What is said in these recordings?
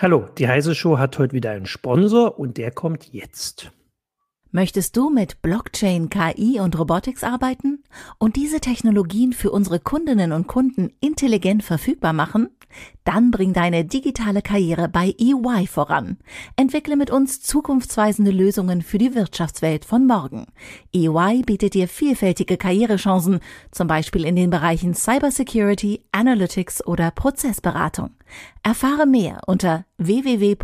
Hallo, die Heise Show hat heute wieder einen Sponsor und der kommt jetzt. Möchtest du mit Blockchain, KI und Robotics arbeiten und diese Technologien für unsere Kundinnen und Kunden intelligent verfügbar machen? Dann bring deine digitale Karriere bei EY voran. Entwickle mit uns zukunftsweisende Lösungen für die Wirtschaftswelt von morgen. EY bietet dir vielfältige Karrierechancen, zum Beispiel in den Bereichen Cybersecurity, Analytics oder Prozessberatung. Erfahre mehr unter www.de.ey.com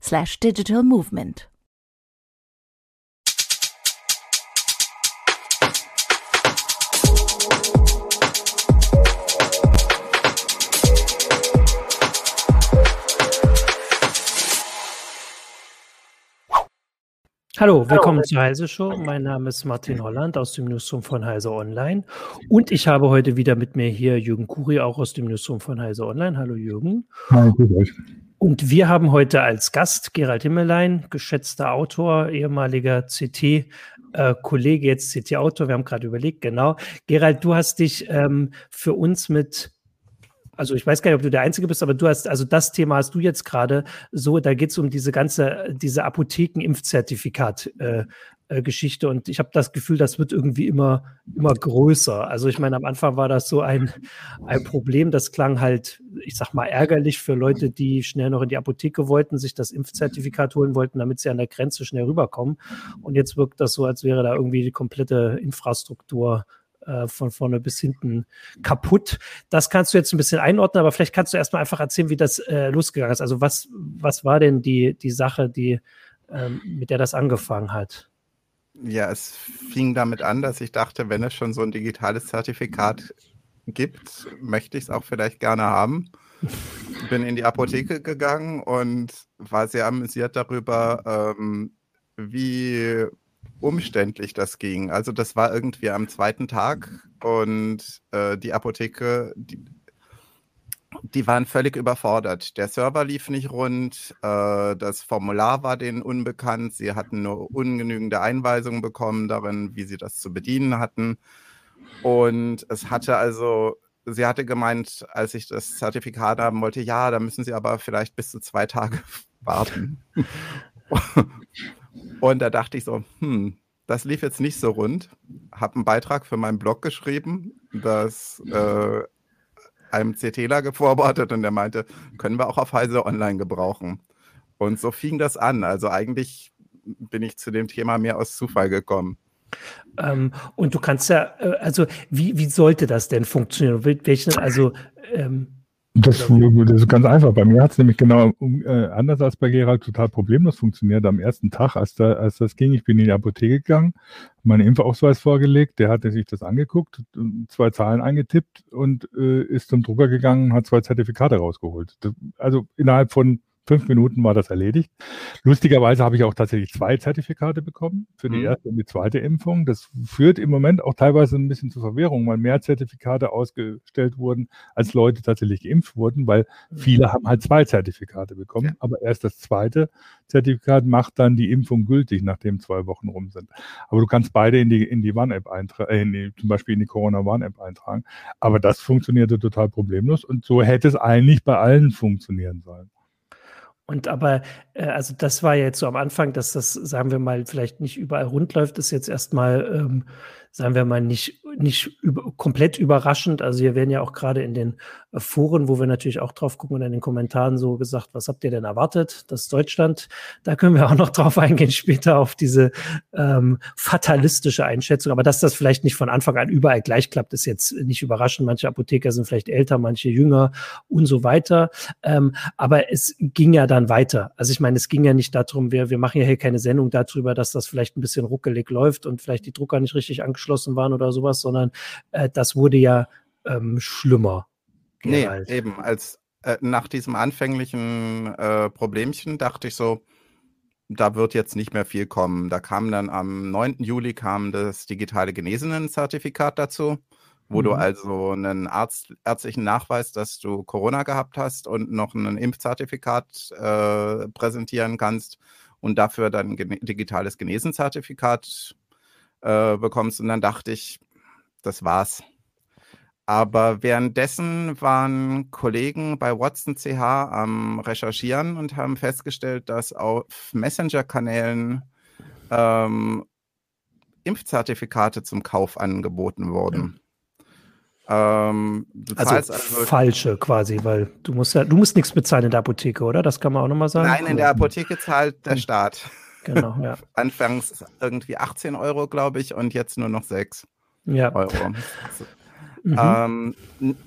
slash digital movement. Hallo, willkommen Hallo. zur Heise Show. Mein Name ist Martin Holland aus dem Newsroom von Heise Online. Und ich habe heute wieder mit mir hier Jürgen Kuri, auch aus dem Newsroom von Heise Online. Hallo Jürgen. Hallo, grüß euch. Und wir haben heute als Gast Gerald Himmelein, geschätzter Autor, ehemaliger CT-Kollege, äh, jetzt CT-Autor. Wir haben gerade überlegt, genau. Gerald, du hast dich ähm, für uns mit also ich weiß gar nicht, ob du der Einzige bist, aber du hast, also das Thema hast du jetzt gerade so, da geht es um diese ganze, diese Apotheken-Impfzertifikat. Äh, äh, und ich habe das Gefühl, das wird irgendwie immer, immer größer. Also ich meine, am Anfang war das so ein, ein Problem, das klang halt, ich sag mal, ärgerlich für Leute, die schnell noch in die Apotheke wollten, sich das Impfzertifikat holen wollten, damit sie an der Grenze schnell rüberkommen. Und jetzt wirkt das so, als wäre da irgendwie die komplette Infrastruktur äh, von vorne bis hinten kaputt. Das kannst du jetzt ein bisschen einordnen, aber vielleicht kannst du erstmal einfach erzählen, wie das äh, losgegangen ist. Also was, was war denn die, die Sache, die, ähm, mit der das angefangen hat? Ja, es fing damit an, dass ich dachte, wenn es schon so ein digitales Zertifikat gibt, möchte ich es auch vielleicht gerne haben. Bin in die Apotheke gegangen und war sehr amüsiert darüber, ähm, wie umständlich das ging. Also das war irgendwie am zweiten Tag und äh, die Apotheke, die, die, waren völlig überfordert. Der Server lief nicht rund, äh, das Formular war denen unbekannt, sie hatten nur ungenügende Einweisungen bekommen darin, wie sie das zu bedienen hatten. Und es hatte also, sie hatte gemeint, als ich das Zertifikat haben wollte, ja, da müssen sie aber vielleicht bis zu zwei Tage warten. Und da dachte ich so, hm, das lief jetzt nicht so rund. Habe einen Beitrag für meinen Blog geschrieben, das äh, einem CTler geforwartet und der meinte, können wir auch auf Heise Online gebrauchen. Und so fing das an. Also eigentlich bin ich zu dem Thema mehr aus Zufall gekommen. Ähm, und du kannst ja, äh, also wie, wie sollte das denn funktionieren? Welchen, also ähm, das, das, ist ganz einfach. Bei mir hat es nämlich genau äh, anders als bei Gerald total problemlos funktioniert. Am ersten Tag, als, da, als das ging, ich bin in die Apotheke gegangen, meinen Impfausweis vorgelegt, der hatte sich das angeguckt, zwei Zahlen eingetippt und äh, ist zum Drucker gegangen, hat zwei Zertifikate rausgeholt. Das, also innerhalb von fünf Minuten war das erledigt. Lustigerweise habe ich auch tatsächlich zwei Zertifikate bekommen für die mhm. erste und die zweite Impfung. Das führt im Moment auch teilweise ein bisschen zur Verwirrung, weil mehr Zertifikate ausgestellt wurden, als Leute tatsächlich geimpft wurden, weil mhm. viele haben halt zwei Zertifikate bekommen. Ja. Aber erst das zweite Zertifikat macht dann die Impfung gültig, nachdem zwei Wochen rum sind. Aber du kannst beide in die, in die Warn-App eintragen, äh, zum Beispiel in die Corona-Warn-App eintragen. Aber das funktionierte total problemlos und so hätte es eigentlich bei allen funktionieren sollen. Und aber, äh, also das war ja jetzt so am Anfang, dass das, sagen wir mal, vielleicht nicht überall rund läuft, ist jetzt erstmal, ähm, sagen wir mal, nicht, nicht über, komplett überraschend. Also hier werden ja auch gerade in den äh, Foren, wo wir natürlich auch drauf gucken und in den Kommentaren so gesagt, was habt ihr denn erwartet? Das Deutschland, da können wir auch noch drauf eingehen später auf diese ähm, fatalistische Einschätzung. Aber dass das vielleicht nicht von Anfang an überall gleich klappt, ist jetzt nicht überraschend. Manche Apotheker sind vielleicht älter, manche jünger und so weiter. Ähm, aber es ging ja dann weiter. Also ich meine, es ging ja nicht darum, wir, wir machen ja hier keine Sendung darüber, dass das vielleicht ein bisschen ruckelig läuft und vielleicht die Drucker nicht richtig angeschlossen waren oder sowas, sondern äh, das wurde ja ähm, schlimmer. Nee, halt. eben. Als äh, nach diesem anfänglichen äh, Problemchen dachte ich so, da wird jetzt nicht mehr viel kommen. Da kam dann am 9. Juli kam das digitale Genesenen-Zertifikat dazu, wo mhm. du also einen Arzt, ärztlichen Nachweis, dass du Corona gehabt hast und noch ein Impfzertifikat äh, präsentieren kannst und dafür dann ein digitales Genesen-Zertifikat äh, bekommst. Und dann dachte ich, das war's. Aber währenddessen waren Kollegen bei Watson CH am Recherchieren und haben festgestellt, dass auf Messenger-Kanälen ähm, Impfzertifikate zum Kauf angeboten wurden. Ähm, also, also, falsche quasi, weil du musst ja, du musst nichts bezahlen in der Apotheke, oder? Das kann man auch nochmal sagen. Nein, in der Apotheke zahlt der hm. Staat. Genau, ja. Anfangs irgendwie 18 Euro, glaube ich, und jetzt nur noch 6 ja. Euro. Mhm. Ähm,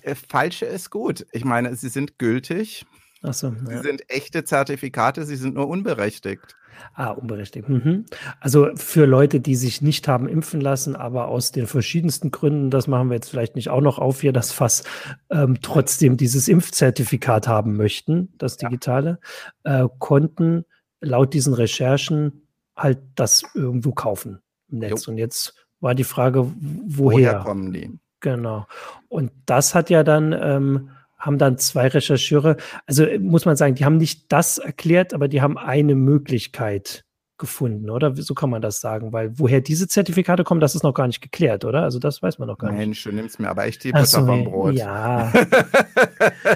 äh, falsche ist gut. Ich meine, sie sind gültig. Ach so, ja. Sie sind echte Zertifikate, sie sind nur unberechtigt. Ah, unberechtigt. Mhm. Also für Leute, die sich nicht haben impfen lassen, aber aus den verschiedensten Gründen, das machen wir jetzt vielleicht nicht auch noch auf hier, das Fass, ähm, trotzdem dieses Impfzertifikat haben möchten, das digitale, ja. äh, konnten laut diesen Recherchen halt das irgendwo kaufen im Netz. Jo. Und jetzt war die Frage, woher? Woher kommen die? Genau. Und das hat ja dann ähm, haben dann zwei Rechercheure, also äh, muss man sagen, die haben nicht das erklärt, aber die haben eine Möglichkeit gefunden, oder? So kann man das sagen, weil woher diese Zertifikate kommen, das ist noch gar nicht geklärt, oder? Also das weiß man noch gar Mensch, nicht. Mensch, du nimmst mir aber echt die Butter so, vom Brot. Ja.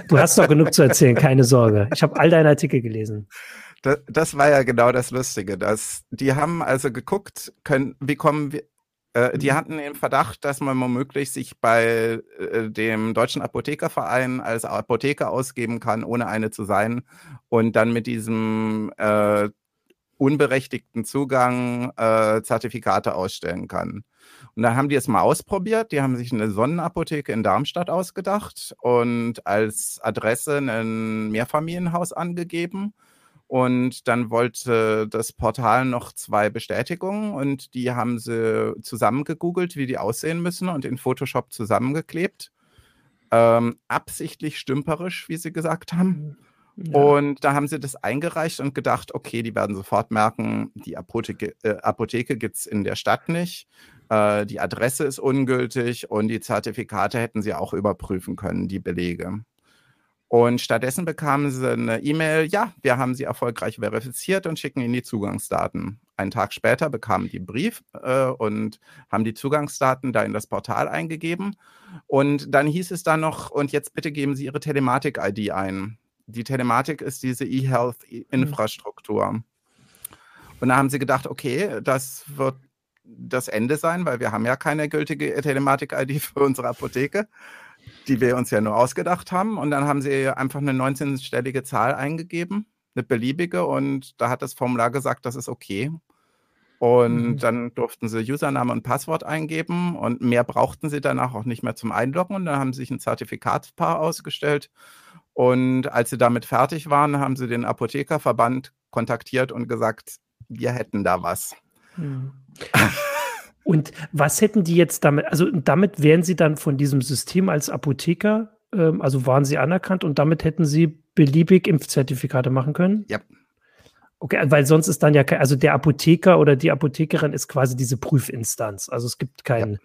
du hast noch genug zu erzählen, keine Sorge. Ich habe all deine Artikel gelesen. Das, das, war ja genau das Lustige, dass die haben also geguckt, können, wie kommen wir, äh, die mhm. hatten den Verdacht, dass man womöglich sich bei äh, dem Deutschen Apothekerverein als Apotheker ausgeben kann, ohne eine zu sein, und dann mit diesem äh, unberechtigten Zugang äh, Zertifikate ausstellen kann. Und dann haben die es mal ausprobiert. Die haben sich eine Sonnenapotheke in Darmstadt ausgedacht und als Adresse ein Mehrfamilienhaus angegeben und dann wollte das Portal noch zwei Bestätigungen und die haben sie zusammengegoogelt, wie die aussehen müssen und in Photoshop zusammengeklebt. Ähm, absichtlich stümperisch, wie sie gesagt haben. Ja. Und da haben sie das eingereicht und gedacht, okay, die werden sofort merken, die Apotheke, äh, Apotheke gibt es in der Stadt nicht, äh, die Adresse ist ungültig und die Zertifikate hätten sie auch überprüfen können, die Belege. Und stattdessen bekamen sie eine E-Mail, ja, wir haben sie erfolgreich verifiziert und schicken ihnen die Zugangsdaten. Einen Tag später bekamen die Brief äh, und haben die Zugangsdaten da in das Portal eingegeben. Und dann hieß es dann noch, und jetzt bitte geben Sie Ihre Telematik-ID ein. Die Telematik ist diese E-Health-Infrastruktur. Und da haben sie gedacht, okay, das wird das Ende sein, weil wir haben ja keine gültige Telematik-ID für unsere Apotheke die wir uns ja nur ausgedacht haben. Und dann haben sie einfach eine 19-stellige Zahl eingegeben, eine beliebige, und da hat das Formular gesagt, das ist okay. Und mhm. dann durften sie Username und Passwort eingeben und mehr brauchten sie danach auch nicht mehr zum Einloggen. Und dann haben sie sich ein Zertifikatspaar ausgestellt. Und als sie damit fertig waren, haben sie den Apothekerverband kontaktiert und gesagt, wir hätten da was. Mhm. Und was hätten die jetzt damit, also damit wären sie dann von diesem System als Apotheker, ähm, also waren sie anerkannt und damit hätten sie beliebig Impfzertifikate machen können? Ja. Okay, weil sonst ist dann ja kein, also der Apotheker oder die Apothekerin ist quasi diese Prüfinstanz. Also es gibt keinen. Ja.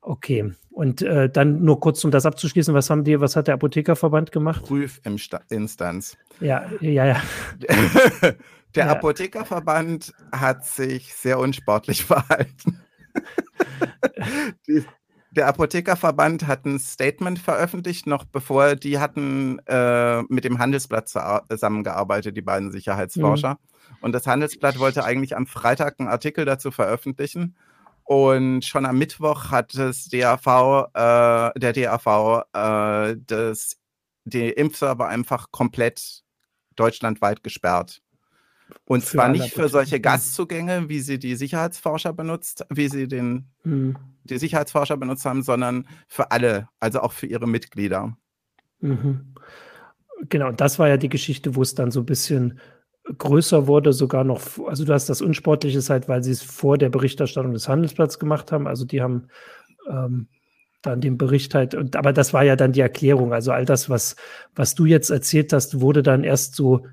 Okay. Und äh, dann nur kurz, um das abzuschließen, was haben die, was hat der Apothekerverband gemacht? Prüfinstanz. Ja, ja, ja. Der ja. Apothekerverband hat sich sehr unsportlich verhalten. die, der Apothekerverband hat ein Statement veröffentlicht, noch bevor die hatten äh, mit dem Handelsblatt zusammengearbeitet, die beiden Sicherheitsforscher. Mhm. Und das Handelsblatt wollte eigentlich am Freitag einen Artikel dazu veröffentlichen. Und schon am Mittwoch hat das DAV, äh, der DAV, äh, das, die Impfserver einfach komplett deutschlandweit gesperrt. Und zwar nicht für solche Gastzugänge, wie sie die Sicherheitsforscher benutzt, wie sie den mhm. die Sicherheitsforscher benutzt haben, sondern für alle, also auch für ihre Mitglieder. Mhm. Genau, und das war ja die Geschichte, wo es dann so ein bisschen größer wurde, sogar noch, also du hast das Unsportliche halt, weil sie es vor der Berichterstattung des Handelsblatts gemacht haben. Also die haben ähm, dann den Bericht halt, und, aber das war ja dann die Erklärung. Also all das, was, was du jetzt erzählt hast, wurde dann erst so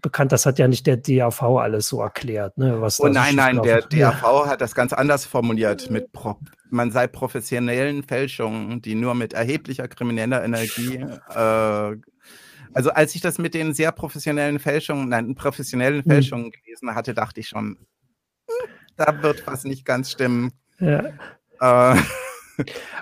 bekannt, das hat ja nicht der DAV alles so erklärt. Ne, was oh nein, nein, der DAV ja. hat das ganz anders formuliert. Mit Pro man sei professionellen Fälschungen, die nur mit erheblicher krimineller Energie. Äh, also als ich das mit den sehr professionellen Fälschungen, nein, professionellen hm. Fälschungen mhm. gelesen hatte, dachte ich schon, hm, da wird was nicht ganz stimmen. Ja. Äh,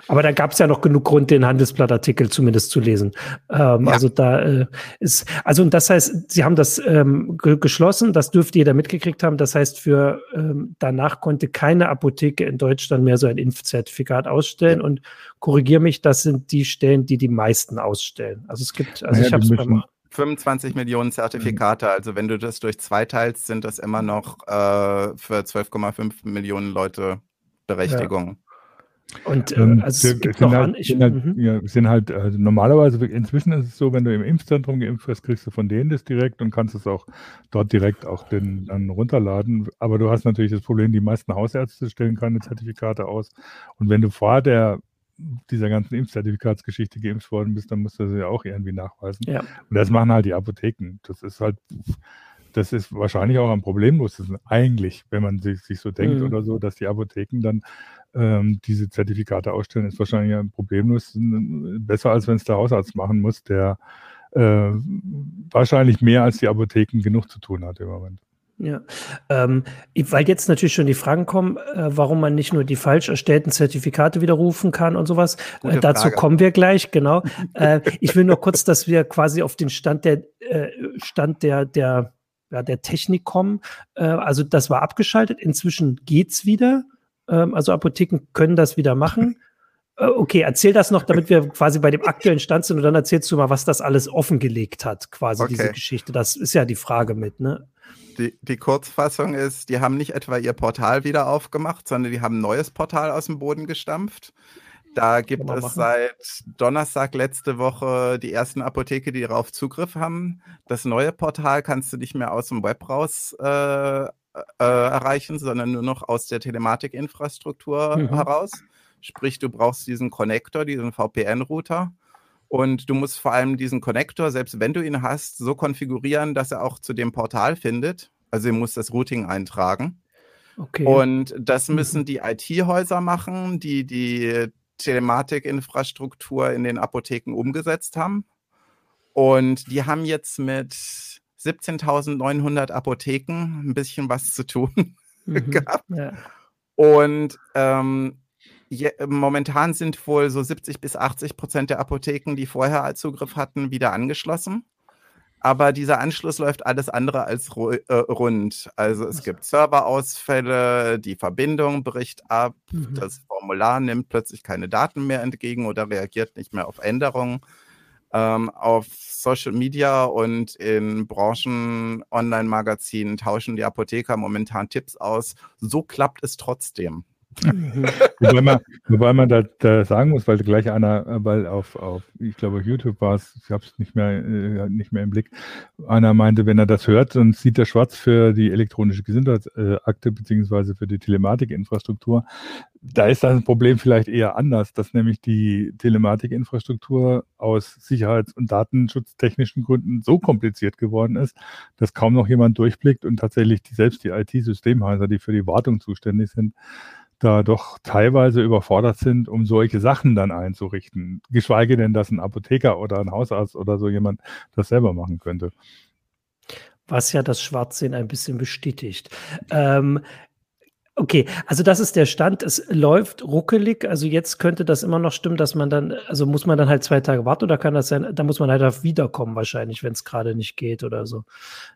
Aber da gab es ja noch genug Grund, den Handelsblattartikel zumindest zu lesen. Ähm, ja. Also da äh, ist, also und das heißt, Sie haben das ähm, ge geschlossen, das dürfte jeder mitgekriegt haben. Das heißt, für ähm, danach konnte keine Apotheke in Deutschland mehr so ein Impfzertifikat ausstellen. Ja. Und korrigiere mich, das sind die Stellen, die die meisten ausstellen. Also es gibt, also naja, ich habe es beim 25 Millionen Zertifikate. Also wenn du das durch zwei teilst, sind das immer noch äh, für 12,5 Millionen Leute Berechtigung. Ja. Und äh, ähm, also es gibt noch halt, an, ich, sind halt, mhm. ja, sind halt also normalerweise, inzwischen ist es so, wenn du im Impfzentrum geimpft wirst, kriegst du von denen das direkt und kannst es auch dort direkt auch den, dann runterladen. Aber du hast natürlich das Problem, die meisten Hausärzte stellen keine Zertifikate aus. Und wenn du vor der dieser ganzen Impfzertifikatsgeschichte geimpft worden bist, dann musst du sie ja auch irgendwie nachweisen. Ja. Und das machen halt die Apotheken. Das ist halt, das ist wahrscheinlich auch am problemlosesten eigentlich, wenn man sich, sich so denkt mhm. oder so, dass die Apotheken dann ähm, diese Zertifikate ausstellen, ist wahrscheinlich ein problemlos besser, als wenn es der Hausarzt machen muss, der äh, wahrscheinlich mehr als die Apotheken genug zu tun hat im Moment. Ja, ähm, weil jetzt natürlich schon die Fragen kommen, äh, warum man nicht nur die falsch erstellten Zertifikate widerrufen kann und sowas. Äh, dazu Frage. kommen wir gleich, genau. äh, ich will nur kurz, dass wir quasi auf den Stand der äh, Stand der der ja, der Technik kommen. Äh, also das war abgeschaltet. Inzwischen geht's wieder. Ähm, also Apotheken können das wieder machen. Äh, okay, erzähl das noch, damit wir quasi bei dem aktuellen Stand sind und dann erzählst du mal, was das alles offengelegt hat, quasi okay. diese Geschichte. Das ist ja die Frage mit, ne? Die, die, Kurzfassung ist, die haben nicht etwa ihr Portal wieder aufgemacht, sondern die haben ein neues Portal aus dem Boden gestampft. Da gibt es machen. seit Donnerstag letzte Woche die ersten Apotheke, die darauf Zugriff haben. Das neue Portal kannst du nicht mehr aus dem Web raus äh, äh, erreichen, sondern nur noch aus der Telematikinfrastruktur mhm. heraus. Sprich, du brauchst diesen Connector, diesen VPN-Router. Und du musst vor allem diesen Connector, selbst wenn du ihn hast, so konfigurieren, dass er auch zu dem Portal findet. Also, ihr musst das Routing eintragen. Okay. Und das mhm. müssen die IT-Häuser machen, die die Telematikinfrastruktur in den Apotheken umgesetzt haben. Und die haben jetzt mit 17.900 Apotheken ein bisschen was zu tun mhm, gehabt. Ja. Und ähm, je, momentan sind wohl so 70 bis 80 Prozent der Apotheken, die vorher Zugriff hatten, wieder angeschlossen. Aber dieser Anschluss läuft alles andere als äh, rund. Also es gibt Serverausfälle, die Verbindung bricht ab, mhm. das Formular nimmt plötzlich keine Daten mehr entgegen oder reagiert nicht mehr auf Änderungen ähm, auf Social Media und in Branchen-Online-Magazinen tauschen die Apotheker momentan Tipps aus. So klappt es trotzdem. Wobei man, wobei man da, da, sagen muss, weil gleich einer, weil auf, auf ich glaube auf YouTube war es, ich habe es nicht mehr, äh, nicht mehr im Blick, einer meinte, wenn er das hört, dann sieht er schwarz für die elektronische Gesundheitsakte beziehungsweise für die Telematikinfrastruktur. Da ist das Problem vielleicht eher anders, dass nämlich die Telematikinfrastruktur aus Sicherheits- und Datenschutztechnischen Gründen so kompliziert geworden ist, dass kaum noch jemand durchblickt und tatsächlich die, selbst die IT-Systemhäuser, die für die Wartung zuständig sind, da doch teilweise überfordert sind, um solche Sachen dann einzurichten. Geschweige denn, dass ein Apotheker oder ein Hausarzt oder so jemand das selber machen könnte. Was ja das Schwarzsehen ein bisschen bestätigt. Ähm, Okay, also das ist der Stand. Es läuft ruckelig. Also jetzt könnte das immer noch stimmen, dass man dann, also muss man dann halt zwei Tage warten oder kann das sein, da muss man halt auf wiederkommen wahrscheinlich, wenn es gerade nicht geht oder so.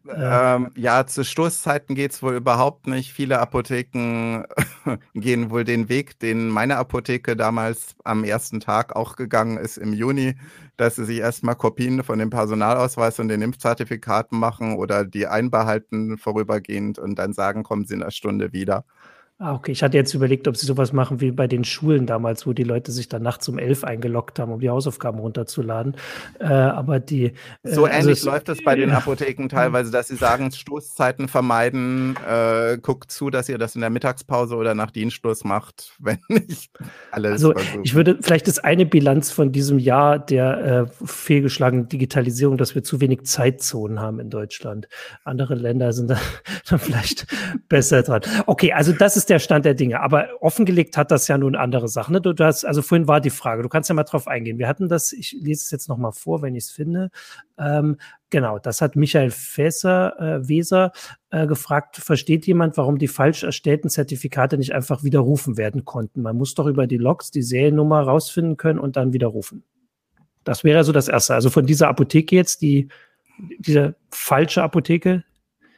Ähm, ja, zu Stoßzeiten geht es wohl überhaupt nicht. Viele Apotheken gehen wohl den Weg, den meine Apotheke damals am ersten Tag auch gegangen ist im Juni, dass sie sich erstmal Kopien von dem Personalausweis und den Impfzertifikaten machen oder die einbehalten vorübergehend und dann sagen, kommen sie in einer Stunde wieder. Ah, okay. Ich hatte jetzt überlegt, ob sie sowas machen wie bei den Schulen damals, wo die Leute sich dann nachts um elf eingeloggt haben, um die Hausaufgaben runterzuladen. Äh, aber die. Äh, so ähnlich also läuft es bei den Apotheken teilweise, dass sie sagen, Stoßzeiten vermeiden, äh, guckt zu, dass ihr das in der Mittagspause oder nach Dienstschluss macht, wenn nicht alles. Also versuchen. ich würde vielleicht ist eine Bilanz von diesem Jahr der äh, fehlgeschlagenen Digitalisierung, dass wir zu wenig Zeitzonen haben in Deutschland. Andere Länder sind da dann vielleicht besser dran. Okay, also das ist der Stand der Dinge. Aber offengelegt hat das ja nun andere Sachen. Ne? Du, du, hast, also vorhin war die Frage, du kannst ja mal drauf eingehen. Wir hatten das, ich lese es jetzt nochmal vor, wenn ich es finde. Ähm, genau, das hat Michael Fässer, äh, Weser äh, gefragt, versteht jemand, warum die falsch erstellten Zertifikate nicht einfach widerrufen werden konnten? Man muss doch über die Logs die Seriennummer rausfinden können und dann widerrufen. Das wäre so das Erste. Also von dieser Apotheke jetzt, die, diese falsche Apotheke?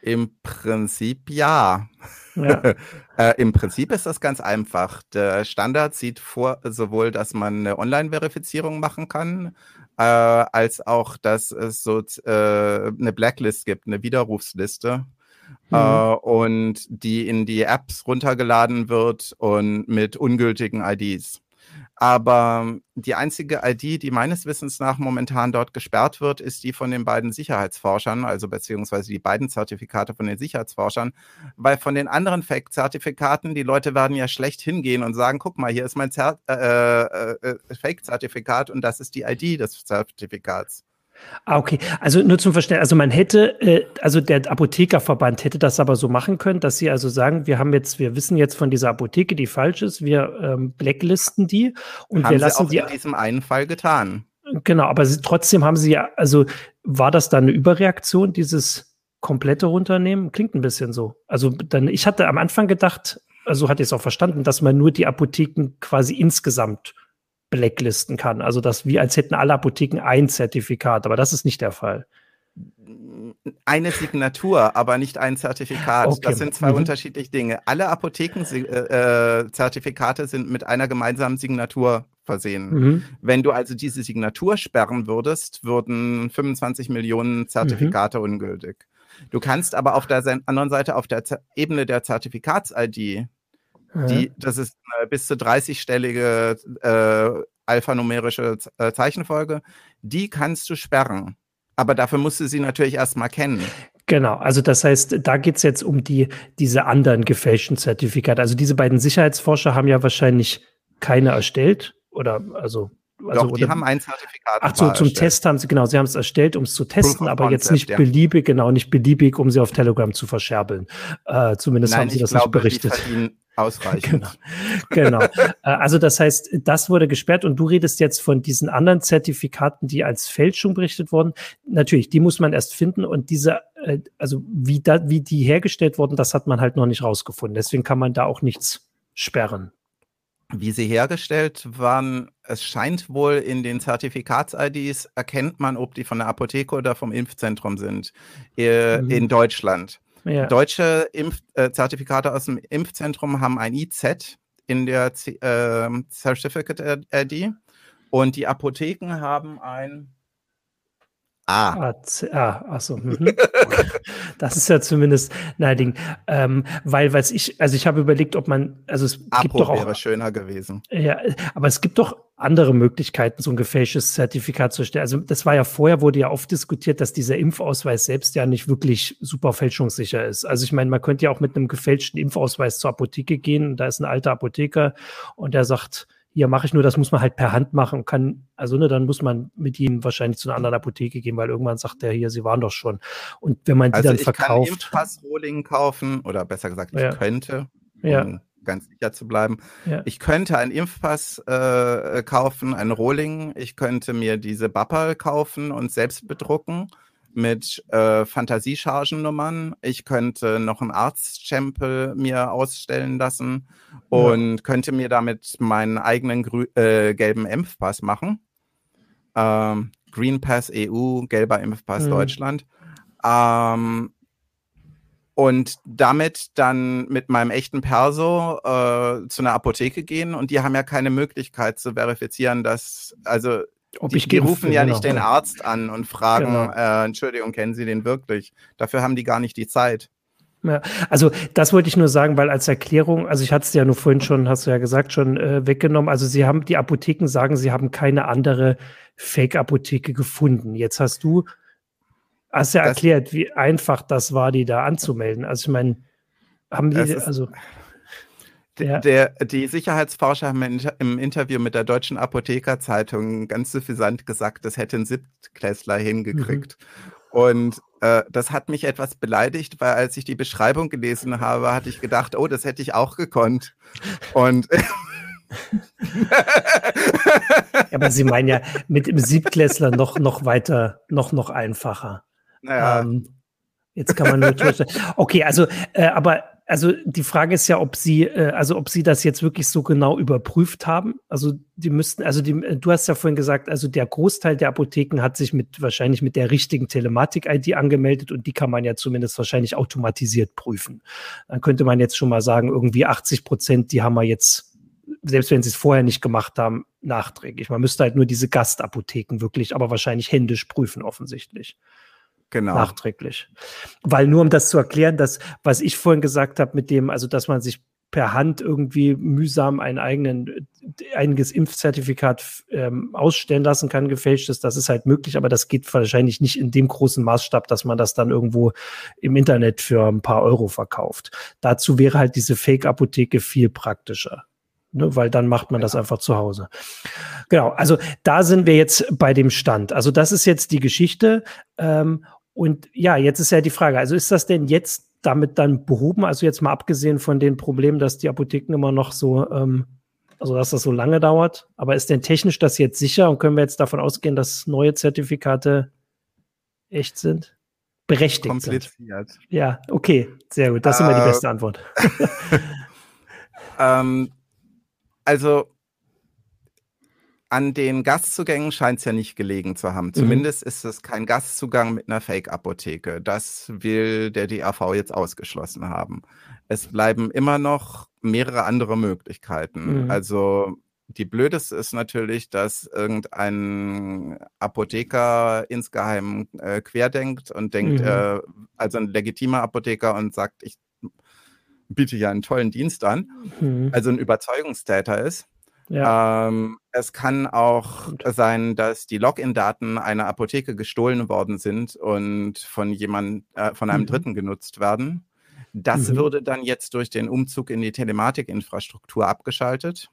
Im Prinzip ja. ja. äh, Im Prinzip ist das ganz einfach. Der Standard sieht vor, sowohl, dass man eine Online-Verifizierung machen kann, äh, als auch, dass es so äh, eine Blacklist gibt, eine Widerrufsliste. Mhm. Äh, und die in die Apps runtergeladen wird und mit ungültigen IDs. Aber die einzige ID, die meines Wissens nach momentan dort gesperrt wird, ist die von den beiden Sicherheitsforschern, also beziehungsweise die beiden Zertifikate von den Sicherheitsforschern, weil von den anderen Fake-Zertifikaten, die Leute werden ja schlecht hingehen und sagen, guck mal, hier ist mein äh, äh, äh Fake-Zertifikat und das ist die ID des Zertifikats. Ah, okay. Also nur zum Verständnis, also man hätte, äh, also der Apothekerverband hätte das aber so machen können, dass sie also sagen, wir haben jetzt, wir wissen jetzt von dieser Apotheke, die falsch ist, wir ähm, blacklisten die und haben wir lassen sie auch in diesem einen Fall getan. Genau, aber sie, trotzdem haben sie ja, also war das dann eine Überreaktion, dieses komplette Runternehmen? Klingt ein bisschen so. Also dann, ich hatte am Anfang gedacht, also hatte ich es auch verstanden, dass man nur die Apotheken quasi insgesamt blacklisten kann. Also das wie als hätten alle Apotheken ein Zertifikat, aber das ist nicht der Fall. Eine Signatur, aber nicht ein Zertifikat. Okay. Das sind zwei mhm. unterschiedliche Dinge. Alle Apotheken-Zertifikate äh, sind mit einer gemeinsamen Signatur versehen. Mhm. Wenn du also diese Signatur sperren würdest, würden 25 Millionen Zertifikate mhm. ungültig. Du kannst aber auf der anderen Seite, auf der Ebene der Zertifikats-ID, die, das ist eine bis zu 30-stellige äh, alphanumerische äh, Zeichenfolge. Die kannst du sperren. Aber dafür musst du sie natürlich erstmal kennen. Genau, also das heißt, da geht es jetzt um die, diese anderen gefälschten Zertifikate. Also diese beiden Sicherheitsforscher haben ja wahrscheinlich keine erstellt. Oder also also, Doch, die oder, haben ein Zertifikat. Ach so, zum erstellt. Test haben sie, genau, sie haben es erstellt, um es zu testen, aber Concept, jetzt nicht ja. beliebig, genau, nicht beliebig, um sie auf Telegram zu verscherbeln. Äh, zumindest Nein, haben sie das glaube, nicht berichtet. Ausreichend. Genau. genau. Äh, also das heißt, das wurde gesperrt und du redest jetzt von diesen anderen Zertifikaten, die als Fälschung berichtet wurden. Natürlich, die muss man erst finden und diese, äh, also wie, da, wie die hergestellt wurden, das hat man halt noch nicht rausgefunden. Deswegen kann man da auch nichts sperren wie sie hergestellt waren, es scheint wohl in den Zertifikats-IDs erkennt man, ob die von der Apotheke oder vom Impfzentrum sind äh, mhm. in Deutschland. Ja. Deutsche Impf äh, Zertifikate aus dem Impfzentrum haben ein IZ in der Z äh, Certificate ID und die Apotheken haben ein Ah. Ah, achso. Mhm. das ist ja zumindest nein, ähm, weil, was ich, also ich habe überlegt, ob man, also es Apo gibt doch auch, wäre schöner gewesen. Ja, aber es gibt doch andere Möglichkeiten, so ein gefälschtes Zertifikat zu stellen. Also das war ja vorher, wurde ja oft diskutiert, dass dieser Impfausweis selbst ja nicht wirklich super fälschungssicher ist. Also ich meine, man könnte ja auch mit einem gefälschten Impfausweis zur Apotheke gehen, da ist ein alter Apotheker und der sagt, hier mache ich nur, das muss man halt per Hand machen und kann, also ne, dann muss man mit ihm wahrscheinlich zu einer anderen Apotheke gehen, weil irgendwann sagt der hier, sie waren doch schon. Und wenn man die also dann ich verkauft. Ich kann Impfpass-Rohling kaufen oder besser gesagt, ich ja. könnte, um ja. ganz sicher zu bleiben. Ja. Ich könnte einen Impfpass äh, kaufen, einen Rohling. Ich könnte mir diese Bappal kaufen und selbst bedrucken mit äh, Fantasiechargennummern. Ich könnte noch einen Arztstempel mir ausstellen lassen und ja. könnte mir damit meinen eigenen äh, gelben Impfpass machen. Ähm, Green Pass EU, gelber Impfpass mhm. Deutschland. Ähm, und damit dann mit meinem echten Perso äh, zu einer Apotheke gehen und die haben ja keine Möglichkeit zu verifizieren, dass, also ob die, ich die rufen ja nicht den Arzt an und fragen, genau. äh, Entschuldigung, kennen Sie den wirklich? Dafür haben die gar nicht die Zeit. Ja, also das wollte ich nur sagen, weil als Erklärung, also ich hatte es ja nur vorhin schon, hast du ja gesagt, schon äh, weggenommen. Also sie haben, die Apotheken sagen, sie haben keine andere Fake-Apotheke gefunden. Jetzt hast du, hast ja das, erklärt, wie einfach das war, die da anzumelden. Also ich meine, haben die, also. Der, die Sicherheitsforscher haben im Interview mit der Deutschen Apothekerzeitung ganz suffisant gesagt, das hätte ein Siebtklässler hingekriegt. Mhm. Und äh, das hat mich etwas beleidigt, weil als ich die Beschreibung gelesen habe, hatte ich gedacht, oh, das hätte ich auch gekonnt. Und ja, aber Sie meinen ja mit dem Siebtklässler noch, noch weiter, noch, noch einfacher. Naja. Ähm, jetzt kann man nur Okay, also, äh, aber also die Frage ist ja, ob sie, äh, also ob sie das jetzt wirklich so genau überprüft haben. Also die müssten, also die, du hast ja vorhin gesagt, also der Großteil der Apotheken hat sich mit wahrscheinlich mit der richtigen Telematik-ID angemeldet und die kann man ja zumindest wahrscheinlich automatisiert prüfen. Dann könnte man jetzt schon mal sagen, irgendwie 80 Prozent, die haben wir jetzt, selbst wenn sie es vorher nicht gemacht haben, nachträglich. Man müsste halt nur diese Gastapotheken wirklich, aber wahrscheinlich händisch prüfen, offensichtlich. Genau. Nachträglich. Weil nur um das zu erklären, dass, was ich vorhin gesagt habe, mit dem, also dass man sich per Hand irgendwie mühsam ein eigenen, einiges Impfzertifikat ähm, ausstellen lassen kann, gefälschtes, das ist halt möglich, aber das geht wahrscheinlich nicht in dem großen Maßstab, dass man das dann irgendwo im Internet für ein paar Euro verkauft. Dazu wäre halt diese Fake-Apotheke viel praktischer. Ne, weil dann macht man das einfach zu Hause. Genau, also da sind wir jetzt bei dem Stand. Also das ist jetzt die Geschichte. Ähm, und ja, jetzt ist ja die Frage, also ist das denn jetzt damit dann behoben? Also jetzt mal abgesehen von den Problemen, dass die Apotheken immer noch so, ähm, also dass das so lange dauert, aber ist denn technisch das jetzt sicher und können wir jetzt davon ausgehen, dass neue Zertifikate echt sind? Berechtigt Kompliziert. Sind? Ja, okay, sehr gut. Das ist äh, immer die beste Antwort. ähm, also an den Gastzugängen scheint es ja nicht gelegen zu haben. Mhm. Zumindest ist es kein Gastzugang mit einer Fake-Apotheke. Das will der DAV jetzt ausgeschlossen haben. Es bleiben immer noch mehrere andere Möglichkeiten. Mhm. Also die blödeste ist natürlich, dass irgendein Apotheker insgeheim äh, querdenkt und denkt, mhm. äh, also ein legitimer Apotheker und sagt, ich biete ja einen tollen Dienst an, mhm. also ein Überzeugungstäter ist ja. Ähm, es kann auch sein, dass die Login-Daten einer Apotheke gestohlen worden sind und von jemand, äh, von einem mhm. Dritten genutzt werden. Das mhm. würde dann jetzt durch den Umzug in die Telematikinfrastruktur abgeschaltet.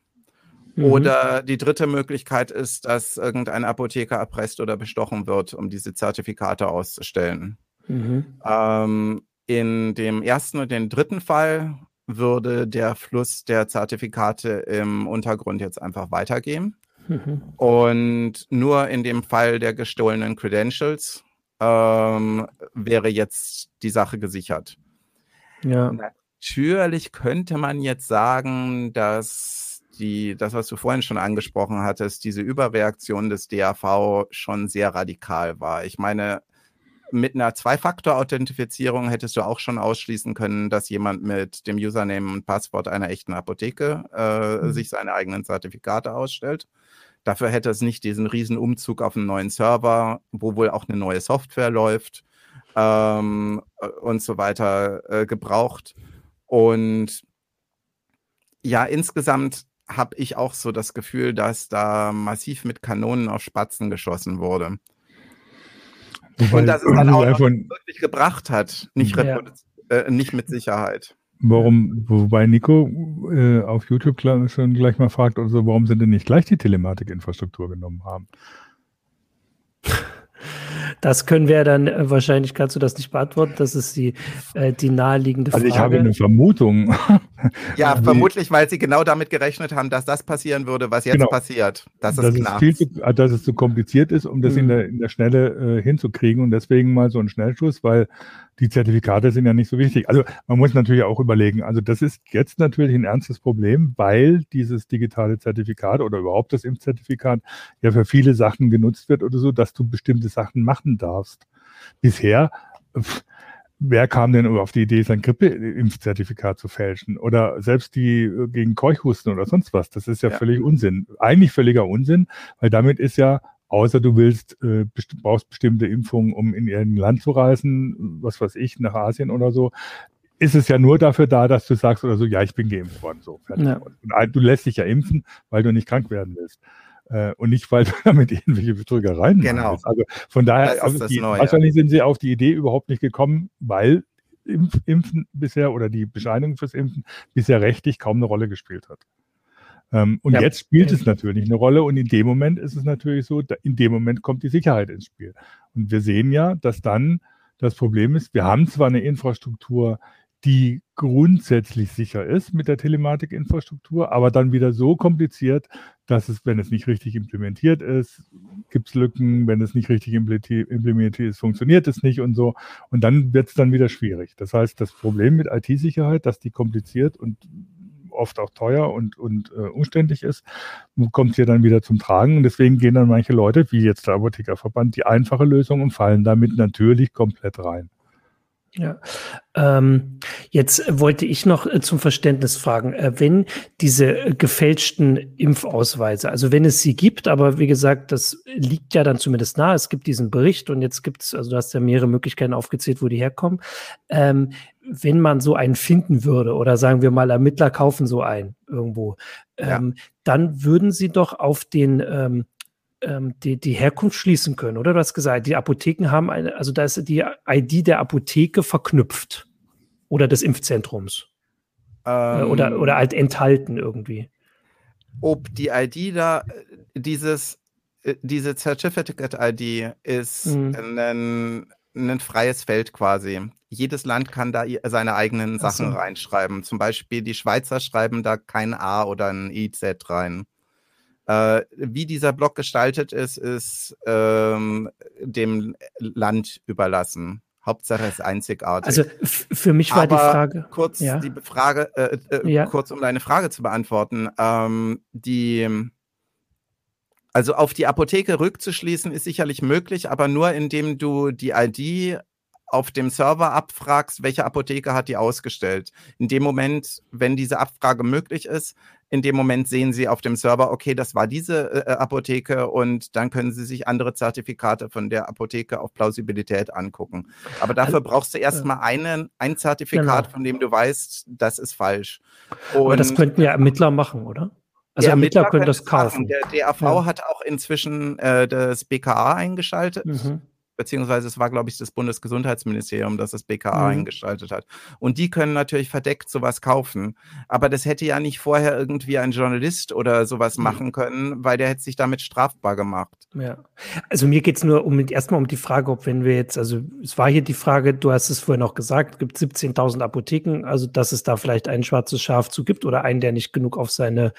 Mhm. Oder die dritte Möglichkeit ist, dass irgendein Apotheker erpresst oder bestochen wird, um diese Zertifikate auszustellen. Mhm. Ähm, in dem ersten und dem dritten Fall würde der Fluss der Zertifikate im Untergrund jetzt einfach weitergehen. Mhm. Und nur in dem Fall der gestohlenen Credentials ähm, wäre jetzt die Sache gesichert. Ja. Natürlich könnte man jetzt sagen, dass die, das, was du vorhin schon angesprochen hattest, diese Überreaktion des DAV schon sehr radikal war. Ich meine, mit einer Zwei-Faktor-Authentifizierung hättest du auch schon ausschließen können, dass jemand mit dem Username und Passwort einer echten Apotheke äh, mhm. sich seine eigenen Zertifikate ausstellt. Dafür hätte es nicht diesen riesen Umzug auf einen neuen Server, wo wohl auch eine neue Software läuft ähm, und so weiter äh, gebraucht. Und ja, insgesamt habe ich auch so das Gefühl, dass da massiv mit Kanonen auf Spatzen geschossen wurde. Wobei, und dass es dann auch wirklich gebracht hat, nicht, ja. äh, nicht mit Sicherheit. Warum, wobei Nico äh, auf YouTube schon gleich mal fragt, also warum sie denn nicht gleich die Telematikinfrastruktur genommen haben? Das können wir dann äh, wahrscheinlich, kannst du das nicht beantworten, das ist die, äh, die naheliegende Frage. Also ich habe eine Vermutung. Ja, also vermutlich, weil sie genau damit gerechnet haben, dass das passieren würde, was jetzt genau. passiert. Das ist dass, klar. Es zu, dass es zu kompliziert ist, um das mhm. in, der, in der Schnelle äh, hinzukriegen und deswegen mal so ein Schnellschuss, weil die Zertifikate sind ja nicht so wichtig. Also man muss natürlich auch überlegen, also das ist jetzt natürlich ein ernstes Problem, weil dieses digitale Zertifikat oder überhaupt das Impfzertifikat ja für viele Sachen genutzt wird oder so, dass du bestimmte Sachen machen darfst. Bisher, pff, wer kam denn auf die Idee, sein Grippeimpfzertifikat zu fälschen? Oder selbst die äh, gegen Keuchhusten oder sonst was. Das ist ja, ja. völlig Unsinn. Eigentlich völliger Unsinn, weil damit ist ja außer du willst, äh, best brauchst bestimmte Impfungen, um in irgendein Land zu reisen, was weiß ich, nach Asien oder so, ist es ja nur dafür da, dass du sagst oder so, ja, ich bin geimpft worden, so. Ja. Und du lässt dich ja impfen, weil du nicht krank werden willst. Äh, und nicht, weil du damit irgendwelche Betrügereien genau. machst. Also von daher, also die, wahrscheinlich sind sie auf die Idee überhaupt nicht gekommen, weil Impf, Impfen bisher oder die Bescheinigung fürs Impfen bisher rechtlich kaum eine Rolle gespielt hat. Ähm, und ja. jetzt spielt es natürlich eine Rolle und in dem Moment ist es natürlich so, in dem Moment kommt die Sicherheit ins Spiel. Und wir sehen ja, dass dann Das Problem ist, wir haben zwar eine Infrastruktur, die grundsätzlich sicher ist mit der Telematikinfrastruktur, aber dann wieder so kompliziert, dass es, wenn es nicht richtig implementiert ist, gibt es Lücken, wenn es nicht richtig implementiert ist, funktioniert es nicht und so. Und dann wird es dann wieder schwierig. Das heißt, das Problem mit IT-Sicherheit, dass die kompliziert und oft auch teuer und, und äh, umständlich ist, kommt hier dann wieder zum Tragen. Und deswegen gehen dann manche Leute, wie jetzt der Apothekerverband, die einfache Lösung und fallen damit natürlich komplett rein. Ja, ähm, jetzt wollte ich noch äh, zum Verständnis fragen, äh, wenn diese gefälschten Impfausweise, also wenn es sie gibt, aber wie gesagt, das liegt ja dann zumindest nahe, es gibt diesen Bericht und jetzt gibt es, also du hast ja mehrere Möglichkeiten aufgezählt, wo die herkommen. Ähm, wenn man so einen finden würde oder sagen wir mal, Ermittler kaufen so einen irgendwo, ähm, ja. dann würden sie doch auf den ähm, ähm, die, die Herkunft schließen können, oder? Du hast gesagt, die Apotheken haben eine, also da ist die ID der Apotheke verknüpft oder des Impfzentrums. Äh, ähm, oder, oder halt enthalten irgendwie. Ob die ID da, dieses, äh, diese Certificate-ID ist mhm. ein, ein freies Feld quasi. Jedes Land kann da seine eigenen Sachen so. reinschreiben. Zum Beispiel die Schweizer schreiben da kein A oder ein IZ rein. Äh, wie dieser Block gestaltet ist, ist ähm, dem Land überlassen. Hauptsache ist einzigartig. Also für mich war Aber die Frage. Kurz ja. die Frage, äh, äh, ja. kurz um deine Frage zu beantworten. Ähm, die also auf die Apotheke rückzuschließen ist sicherlich möglich, aber nur indem du die ID auf dem Server abfragst, welche Apotheke hat die ausgestellt. In dem Moment, wenn diese Abfrage möglich ist, in dem Moment sehen Sie auf dem Server, okay, das war diese äh, äh, Apotheke und dann können Sie sich andere Zertifikate von der Apotheke auf Plausibilität angucken. Aber dafür also, brauchst du erstmal einen, ein Zertifikat, genau. von dem du weißt, das ist falsch. Und Aber das könnten ja Ermittler machen, oder? Also Ermittler, Ermittler können das kaufen. Der DAV ja. hat auch inzwischen äh, das BKA eingeschaltet. Mhm beziehungsweise es war, glaube ich, das Bundesgesundheitsministerium, das das BKA mhm. eingeschaltet hat. Und die können natürlich verdeckt sowas kaufen. Aber das hätte ja nicht vorher irgendwie ein Journalist oder sowas mhm. machen können, weil der hätte sich damit strafbar gemacht. Ja. Also mir geht es nur um erstmal um die Frage, ob wenn wir jetzt, also es war hier die Frage, du hast es vorhin auch gesagt, es gibt 17.000 Apotheken, also dass es da vielleicht ein schwarzes Schaf zu gibt oder einen, der nicht genug auf seine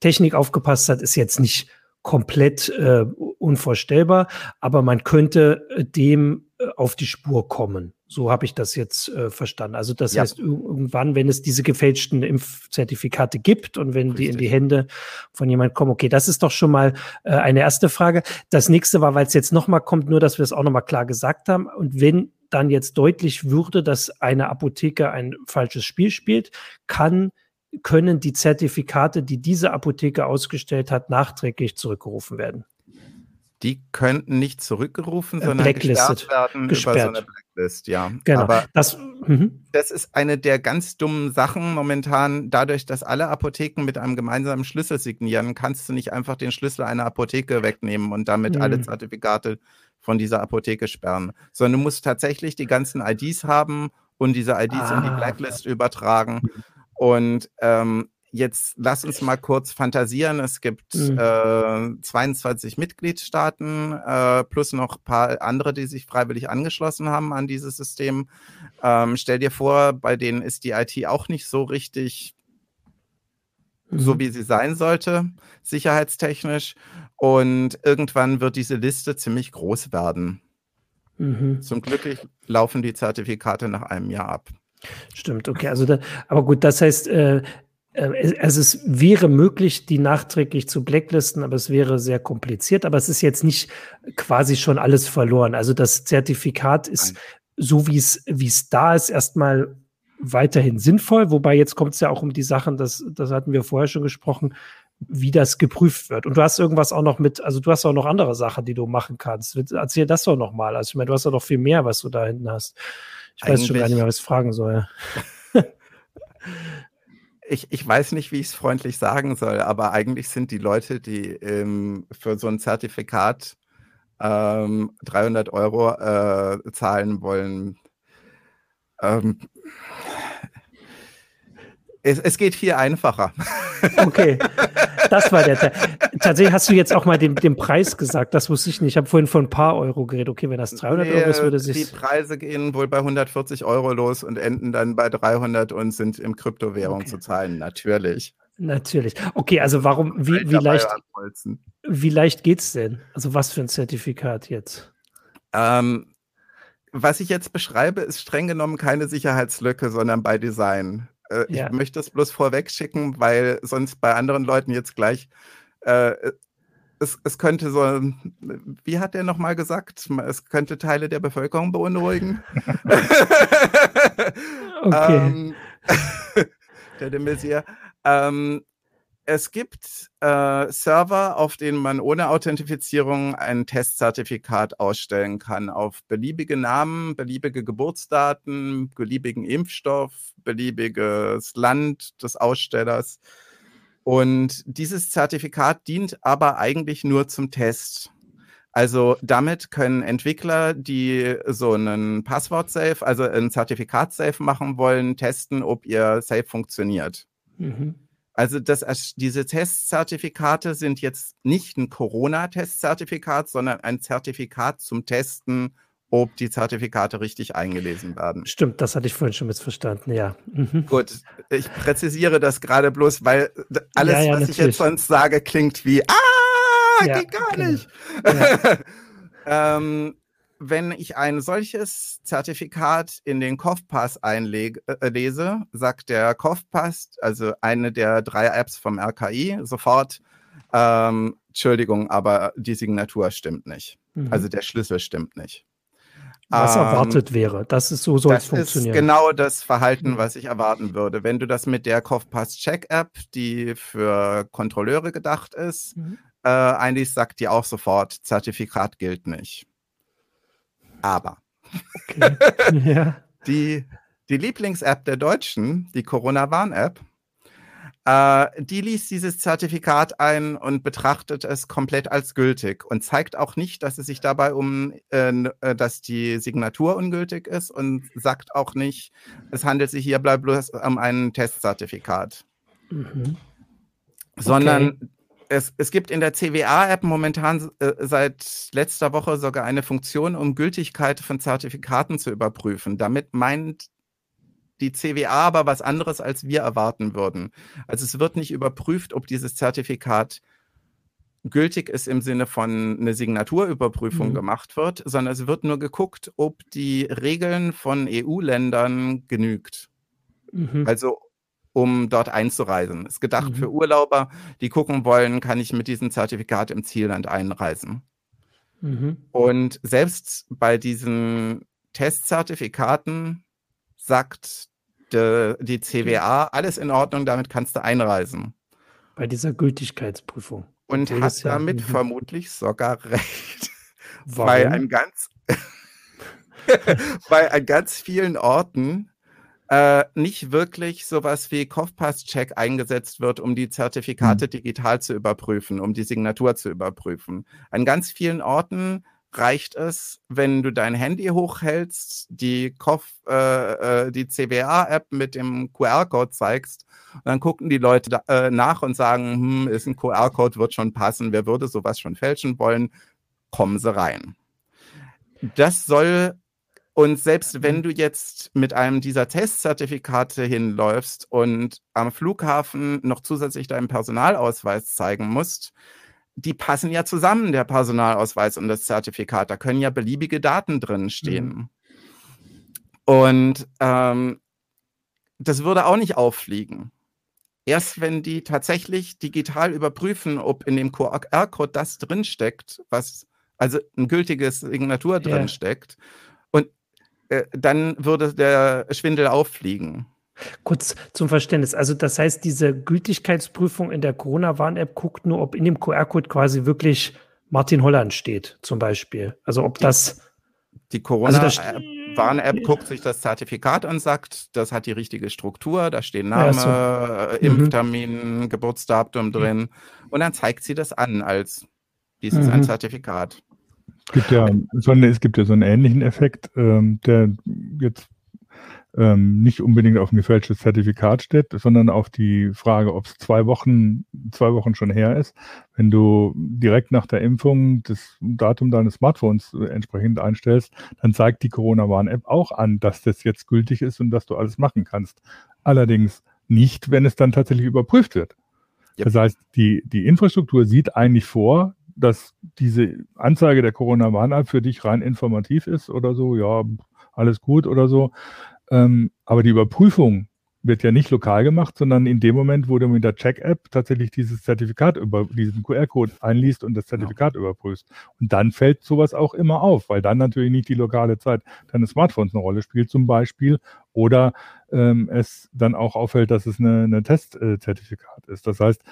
Technik aufgepasst hat, ist jetzt nicht komplett äh, unvorstellbar, aber man könnte äh, dem äh, auf die Spur kommen. So habe ich das jetzt äh, verstanden. Also das ja. heißt, irgendwann, wenn es diese gefälschten Impfzertifikate gibt und wenn Richtig. die in die Hände von jemandem kommen, okay, das ist doch schon mal äh, eine erste Frage. Das nächste war, weil es jetzt nochmal kommt, nur dass wir es auch nochmal klar gesagt haben. Und wenn dann jetzt deutlich würde, dass eine Apotheke ein falsches Spiel spielt, kann können die Zertifikate, die diese Apotheke ausgestellt hat, nachträglich zurückgerufen werden. Die könnten nicht zurückgerufen, äh, sondern gesperrt werden gesperrt. über so eine Blacklist, ja. Genau. Aber das, mhm. das ist eine der ganz dummen Sachen momentan. Dadurch, dass alle Apotheken mit einem gemeinsamen Schlüssel signieren, kannst du nicht einfach den Schlüssel einer Apotheke wegnehmen und damit mhm. alle Zertifikate von dieser Apotheke sperren, sondern du musst tatsächlich die ganzen IDs haben und diese IDs ah. in die ah. Blacklist übertragen. Und ähm, jetzt lass uns mal kurz fantasieren. Es gibt mhm. äh, 22 Mitgliedstaaten äh, plus noch ein paar andere, die sich freiwillig angeschlossen haben an dieses System. Ähm, stell dir vor, bei denen ist die IT auch nicht so richtig so, mhm. wie sie sein sollte, sicherheitstechnisch. Und irgendwann wird diese Liste ziemlich groß werden. Mhm. Zum Glück laufen die Zertifikate nach einem Jahr ab. Stimmt, okay. Also da, aber gut, das heißt, äh, äh, also es wäre möglich, die nachträglich zu blacklisten, aber es wäre sehr kompliziert. Aber es ist jetzt nicht quasi schon alles verloren. Also das Zertifikat ist Nein. so, wie es wie es da ist, erstmal weiterhin sinnvoll. Wobei jetzt kommt es ja auch um die Sachen, das, das hatten wir vorher schon gesprochen, wie das geprüft wird. Und du hast irgendwas auch noch mit, also du hast auch noch andere Sachen, die du machen kannst. Erzähl das doch noch mal. Also ich meine, du hast doch noch viel mehr, was du da hinten hast. Ich weiß schon gar nicht mehr, was ich fragen soll. ich, ich weiß nicht, wie ich es freundlich sagen soll, aber eigentlich sind die Leute, die ähm, für so ein Zertifikat ähm, 300 Euro äh, zahlen wollen, ähm, Es, es, geht viel einfacher. Okay, das war der Teil. Tatsächlich hast du jetzt auch mal den, den Preis gesagt, das wusste ich nicht. Ich habe vorhin von ein paar Euro geredet. Okay, wenn das 300 nee, Euro ist, würde sich... Die Preise gehen wohl bei 140 Euro los und enden dann bei 300 und sind in Kryptowährung okay. zu zahlen, natürlich. Natürlich. Okay, also warum, wie, wie leicht, wie leicht geht's denn? Also was für ein Zertifikat jetzt? Ähm, was ich jetzt beschreibe, ist streng genommen keine Sicherheitslücke, sondern bei Design. Äh, ja. Ich möchte es bloß vorweg schicken, weil sonst bei anderen Leuten jetzt gleich äh, es, es, könnte so, wie hat er nochmal gesagt? Es könnte Teile der Bevölkerung beunruhigen. okay. ähm, der de Maizière. Ähm, es gibt äh, Server, auf denen man ohne Authentifizierung ein Testzertifikat ausstellen kann auf beliebige Namen, beliebige Geburtsdaten, beliebigen Impfstoff, beliebiges Land des Ausstellers. Und dieses Zertifikat dient aber eigentlich nur zum Test. Also damit können Entwickler, die so einen Passwort-Safe, also ein Zertifikat-Safe machen wollen, testen, ob ihr Safe funktioniert. Mhm. Also das, diese Testzertifikate sind jetzt nicht ein Corona-Testzertifikat, sondern ein Zertifikat zum Testen, ob die Zertifikate richtig eingelesen werden. Stimmt, das hatte ich vorhin schon missverstanden, ja. Mhm. Gut, ich präzisiere das gerade bloß, weil alles, ja, ja, was natürlich. ich jetzt sonst sage, klingt wie, ah, ja, geht gar genau. nicht. ähm, wenn ich ein solches Zertifikat in den COFPass einlese, äh, sagt der COFPass, also eine der drei Apps vom RKI, sofort, ähm, Entschuldigung, aber die Signatur stimmt nicht. Mhm. Also der Schlüssel stimmt nicht. Was ähm, erwartet wäre. Das ist so, soll es funktionieren. Das ist genau das Verhalten, mhm. was ich erwarten würde. Wenn du das mit der COFPass Check App, die für Kontrolleure gedacht ist, mhm. äh, eigentlich sagt die auch sofort, Zertifikat gilt nicht. Aber okay. ja. die, die Lieblings-App der Deutschen, die Corona-Warn-App, äh, die liest dieses Zertifikat ein und betrachtet es komplett als gültig und zeigt auch nicht, dass es sich dabei um, äh, äh dass die Signatur ungültig ist und sagt auch nicht, es handelt sich hierbei bloß um ein Testzertifikat. Mhm. Sondern okay es, es gibt in der CWA-App momentan äh, seit letzter Woche sogar eine Funktion, um Gültigkeit von Zertifikaten zu überprüfen. Damit meint die CWA aber was anderes, als wir erwarten würden. Also es wird nicht überprüft, ob dieses Zertifikat gültig ist im Sinne von eine Signaturüberprüfung mhm. gemacht wird, sondern es wird nur geguckt, ob die Regeln von EU-Ländern genügt. Mhm. Also um dort einzureisen. Ist gedacht mhm. für Urlauber, die gucken wollen, kann ich mit diesem Zertifikat im Zielland einreisen. Mhm. Und selbst bei diesen Testzertifikaten sagt de, die CWA, alles in Ordnung, damit kannst du einreisen. Bei dieser Gültigkeitsprüfung. Und Obwohl hat damit ja, mhm. vermutlich sogar recht. Warum? Weil an ganz, bei an ganz vielen Orten äh, nicht wirklich sowas wie Kopfpass-Check eingesetzt wird, um die Zertifikate mhm. digital zu überprüfen, um die Signatur zu überprüfen. An ganz vielen Orten reicht es, wenn du dein Handy hochhältst, die, äh, äh, die CWA-App mit dem QR-Code zeigst, und dann gucken die Leute da, äh, nach und sagen, hm, ist ein QR-Code, wird schon passen, wer würde sowas schon fälschen wollen, kommen sie rein. Das soll und selbst wenn mhm. du jetzt mit einem dieser Testzertifikate hinläufst und am Flughafen noch zusätzlich deinen Personalausweis zeigen musst, die passen ja zusammen, der Personalausweis und das Zertifikat. Da können ja beliebige Daten drin stehen. Mhm. Und ähm, das würde auch nicht auffliegen. Erst wenn die tatsächlich digital überprüfen, ob in dem QR-Code das drinsteckt, was also ein gültiges Signatur drinsteckt, ja. Äh, dann würde der Schwindel auffliegen. Kurz zum Verständnis. Also das heißt, diese Gültigkeitsprüfung in der Corona-Warn-App guckt nur, ob in dem QR-Code quasi wirklich Martin Holland steht, zum Beispiel. Also ob das. Die Corona-Warn-App also guckt sich das Zertifikat an, sagt, das hat die richtige Struktur, da stehen Name, ja, so. Mhm. Impftermin, mhm. Geburtsdatum drin. Und dann zeigt sie das an als dies ist mhm. ein Zertifikat. Es gibt ja so, eine, es gibt ja so einen ähnlichen Effekt, ähm, der jetzt ähm, nicht unbedingt auf ein gefälschtes Zertifikat steht, sondern auf die Frage, ob es zwei Wochen, zwei Wochen schon her ist. Wenn du direkt nach der Impfung das Datum deines Smartphones entsprechend einstellst, dann zeigt die Corona-Warn-App auch an, dass das jetzt gültig ist und dass du alles machen kannst. Allerdings nicht, wenn es dann tatsächlich überprüft wird. Yep. Das heißt, die, die Infrastruktur sieht eigentlich vor, dass diese Anzeige der Corona-Warn-App für dich rein informativ ist oder so, ja, alles gut oder so. Ähm, aber die Überprüfung wird ja nicht lokal gemacht, sondern in dem Moment, wo du mit der Check-App tatsächlich dieses Zertifikat über diesen QR-Code einliest und das Zertifikat ja. überprüfst. Und dann fällt sowas auch immer auf, weil dann natürlich nicht die lokale Zeit deines Smartphones eine Rolle spielt, zum Beispiel, oder ähm, es dann auch auffällt, dass es eine Testzertifikat ist. Das heißt,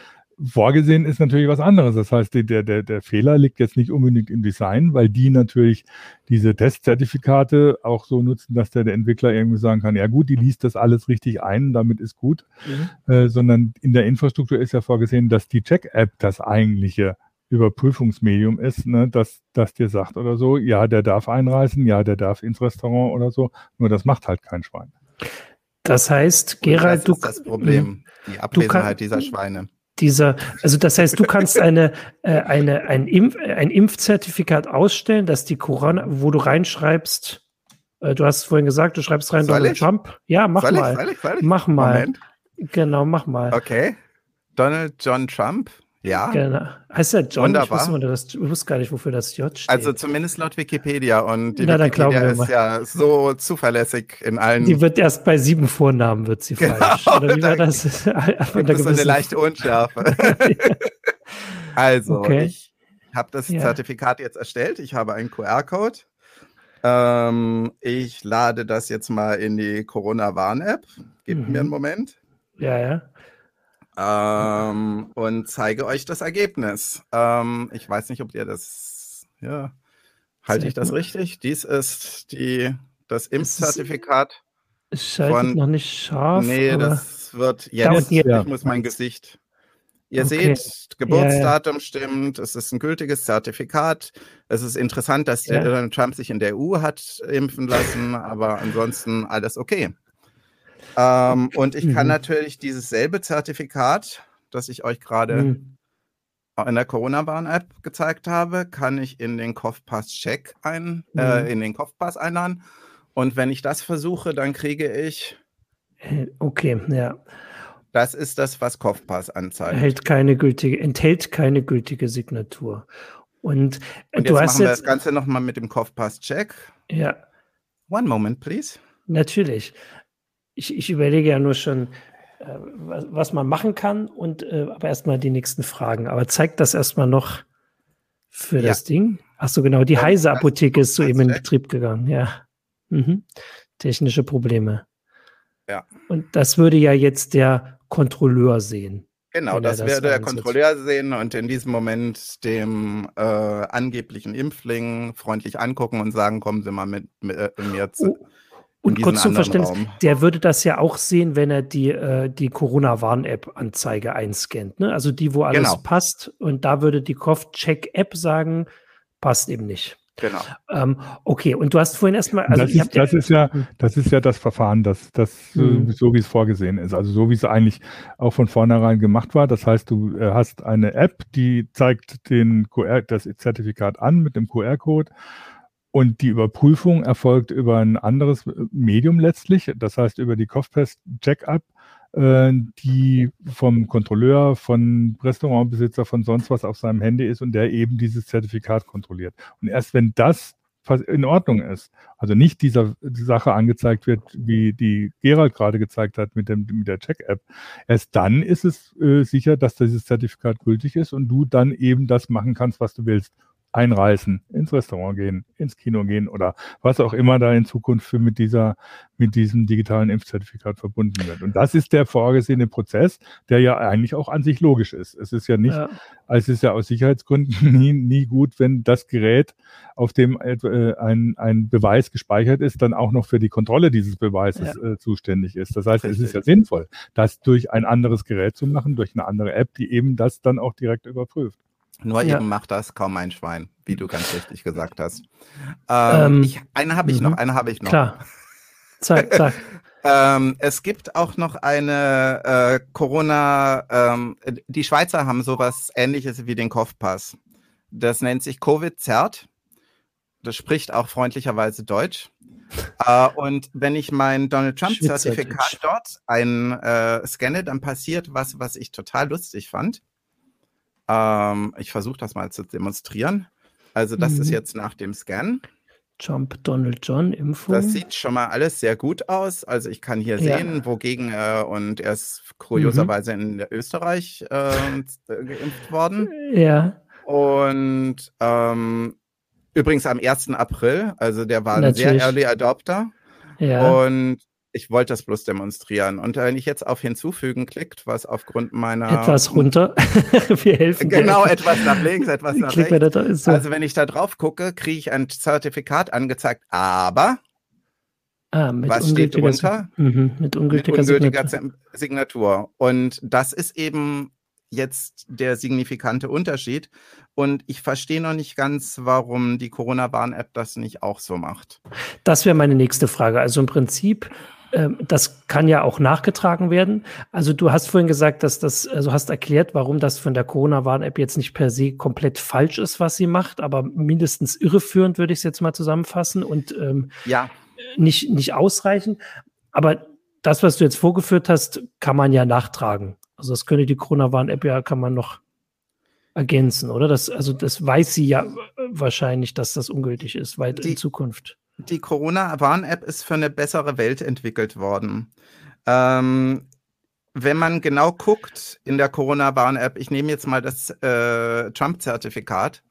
Vorgesehen ist natürlich was anderes. Das heißt, der, der, der Fehler liegt jetzt nicht unbedingt im Design, weil die natürlich diese Testzertifikate auch so nutzen, dass der, der Entwickler irgendwie sagen kann, ja gut, die liest das alles richtig ein, damit ist gut, mhm. äh, sondern in der Infrastruktur ist ja vorgesehen, dass die Check-App das eigentliche Überprüfungsmedium ist, ne, dass das dir sagt oder so, ja, der darf einreisen, ja, der darf ins Restaurant oder so, nur das macht halt kein Schwein. Das heißt, Gerald, das ist das Problem, die Abwesenheit kann, dieser Schweine dieser, also das heißt, du kannst eine, äh, eine, ein, Impf, ein Impfzertifikat ausstellen, dass die Corona, wo du reinschreibst, äh, du hast vorhin gesagt, du schreibst rein Donald? Trump. Ja, mach soll mal. Ich, soll ich, soll ich? Mach mal. Moment. Genau, mach mal. Okay. Donald John Trump. Ja. Genau. Heißt ja John? Wunderbar. Ich wusste, das, ich wusste gar nicht, wofür das J steht. Also zumindest laut Wikipedia. Und die Na, Wikipedia ist ja so zuverlässig in allen. Die wird erst bei sieben Vornamen wird sie genau, falsch. Oder wie war das? das ist eine leichte Unschärfe. also, okay. ich habe das ja. Zertifikat jetzt erstellt. Ich habe einen QR-Code. Ähm, ich lade das jetzt mal in die Corona-Warn-App. Gebt mhm. mir einen Moment. Ja, ja ähm, und zeige euch das Ergebnis. Ähm, ich weiß nicht, ob ihr das, ja, halte ich das richtig? Dies ist die, das Impfzertifikat. Es schaltet von, noch nicht scharf. Nee, das wird jetzt. Ich muss mein Gesicht. Ihr okay. seht, Geburtsdatum ja. stimmt, es ist ein gültiges Zertifikat. Es ist interessant, dass. Donald Trump sich in der EU hat impfen lassen, aber ansonsten alles okay. Ähm, und ich kann mhm. natürlich dieses selbe Zertifikat, das ich euch gerade mhm. in der Corona-Warn-App gezeigt habe, kann ich in den Kopfpass-Check ein, äh, mhm. äh, in den Kopfpass einladen. Und wenn ich das versuche, dann kriege ich. Okay, ja. Das ist das, was Kopfpass anzeigt. Enthält keine gültige, enthält keine gültige Signatur. Und, äh, Und jetzt du hast machen wir das Ganze nochmal mit dem Kopfpass-Check. Ja. One moment, please. Natürlich ich, ich überlege ja nur schon, äh, was, was, man machen kann und äh, aber erstmal die nächsten Fragen. Aber zeigt das erstmal noch für ja. das Ding? Ach so, genau. Die Heise-Apotheke ist soeben in Betrieb gegangen. Ja. Mhm. Technische Probleme. Ja. Und das würde ja jetzt der Kontrolleur sehen. Genau, das, das wäre der Kontrolleur sehen und in diesem Moment dem äh, angeblichen Impfling freundlich angucken und sagen, kommen Sie mal mit, mit, mit äh, mir zu. Und kurz zum Verständnis, Raum. der würde das ja auch sehen, wenn er die, äh, die Corona-Warn-App-Anzeige einscannt. Ne? Also die, wo alles genau. passt. Und da würde die Kopf-Check-App sagen, passt eben nicht. Genau. Ähm, okay, und du hast vorhin erstmal. Also das, ist, das, ist ja, das ist ja das Verfahren, das, das mhm. so wie es vorgesehen ist. Also so wie es eigentlich auch von vornherein gemacht war. Das heißt, du äh, hast eine App, die zeigt den QR, das Zertifikat an mit dem QR-Code und die Überprüfung erfolgt über ein anderes Medium letztlich, das heißt über die Kopfpass-Check-up, äh, die vom Kontrolleur, von Restaurantbesitzer, von sonst was auf seinem Handy ist und der eben dieses Zertifikat kontrolliert. Und erst wenn das in Ordnung ist, also nicht dieser die Sache angezeigt wird, wie die Gerald gerade gezeigt hat mit, dem, mit der Check-App, erst dann ist es äh, sicher, dass dieses Zertifikat gültig ist und du dann eben das machen kannst, was du willst einreisen, ins Restaurant gehen, ins Kino gehen oder was auch immer da in Zukunft für mit dieser, mit diesem digitalen Impfzertifikat verbunden wird. Und das ist der vorgesehene Prozess, der ja eigentlich auch an sich logisch ist. Es ist ja nicht, ja. es ist ja aus Sicherheitsgründen nie, nie gut, wenn das Gerät, auf dem äh, ein, ein Beweis gespeichert ist, dann auch noch für die Kontrolle dieses Beweises ja. äh, zuständig ist. Das heißt, Richtig. es ist ja sinnvoll, das durch ein anderes Gerät zu machen, durch eine andere App, die eben das dann auch direkt überprüft. Nur ja. eben macht das kaum ein Schwein, wie du ganz richtig gesagt hast. Ähm, ähm, ich, eine habe ich noch, mhm. eine habe ich noch. Klar. Zeig, zeig. Ähm, es gibt auch noch eine äh, Corona, ähm, die Schweizer haben sowas ähnliches wie den Kopfpass. Das nennt sich Covid-Zert. Das spricht auch freundlicherweise Deutsch. äh, und wenn ich mein Donald Trump-Zertifikat dort ein, äh, scanne, dann passiert was, was ich total lustig fand. Ähm, ich versuche das mal zu demonstrieren. Also das mhm. ist jetzt nach dem Scan. Trump Donald John Impfung. Das sieht schon mal alles sehr gut aus. Also ich kann hier ja. sehen, wogegen er und er ist kurioserweise mhm. in Österreich äh, geimpft worden. Ja. Und ähm, übrigens am 1. April, also der war Natürlich. ein sehr Early Adopter. Ja. Und ich wollte das bloß demonstrieren. Und wenn ich jetzt auf Hinzufügen klickt, was aufgrund meiner. Etwas runter. Wir helfen. Genau, dir. etwas nach links, etwas nach Klick rechts. So. Also wenn ich da drauf gucke, kriege ich ein Zertifikat angezeigt, aber. Ah, was steht drunter? Mhm, mit ungültiger, mit ungültiger Signatur. Signatur. Und das ist eben jetzt der signifikante Unterschied. Und ich verstehe noch nicht ganz, warum die Corona-Warn-App das nicht auch so macht. Das wäre meine nächste Frage. Also im Prinzip das kann ja auch nachgetragen werden. Also du hast vorhin gesagt, dass das, also hast erklärt, warum das von der Corona-Warn-App jetzt nicht per se komplett falsch ist, was sie macht, aber mindestens irreführend würde ich es jetzt mal zusammenfassen und ähm, ja. nicht, nicht ausreichend. Aber das, was du jetzt vorgeführt hast, kann man ja nachtragen. Also das könnte die Corona-Warn-App ja, kann man noch ergänzen, oder? Das, also das weiß sie ja wahrscheinlich, dass das ungültig ist, weil die, in Zukunft die Corona-Warn-App ist für eine bessere Welt entwickelt worden. Ähm, wenn man genau guckt in der Corona-Warn-App, ich nehme jetzt mal das äh, Trump-Zertifikat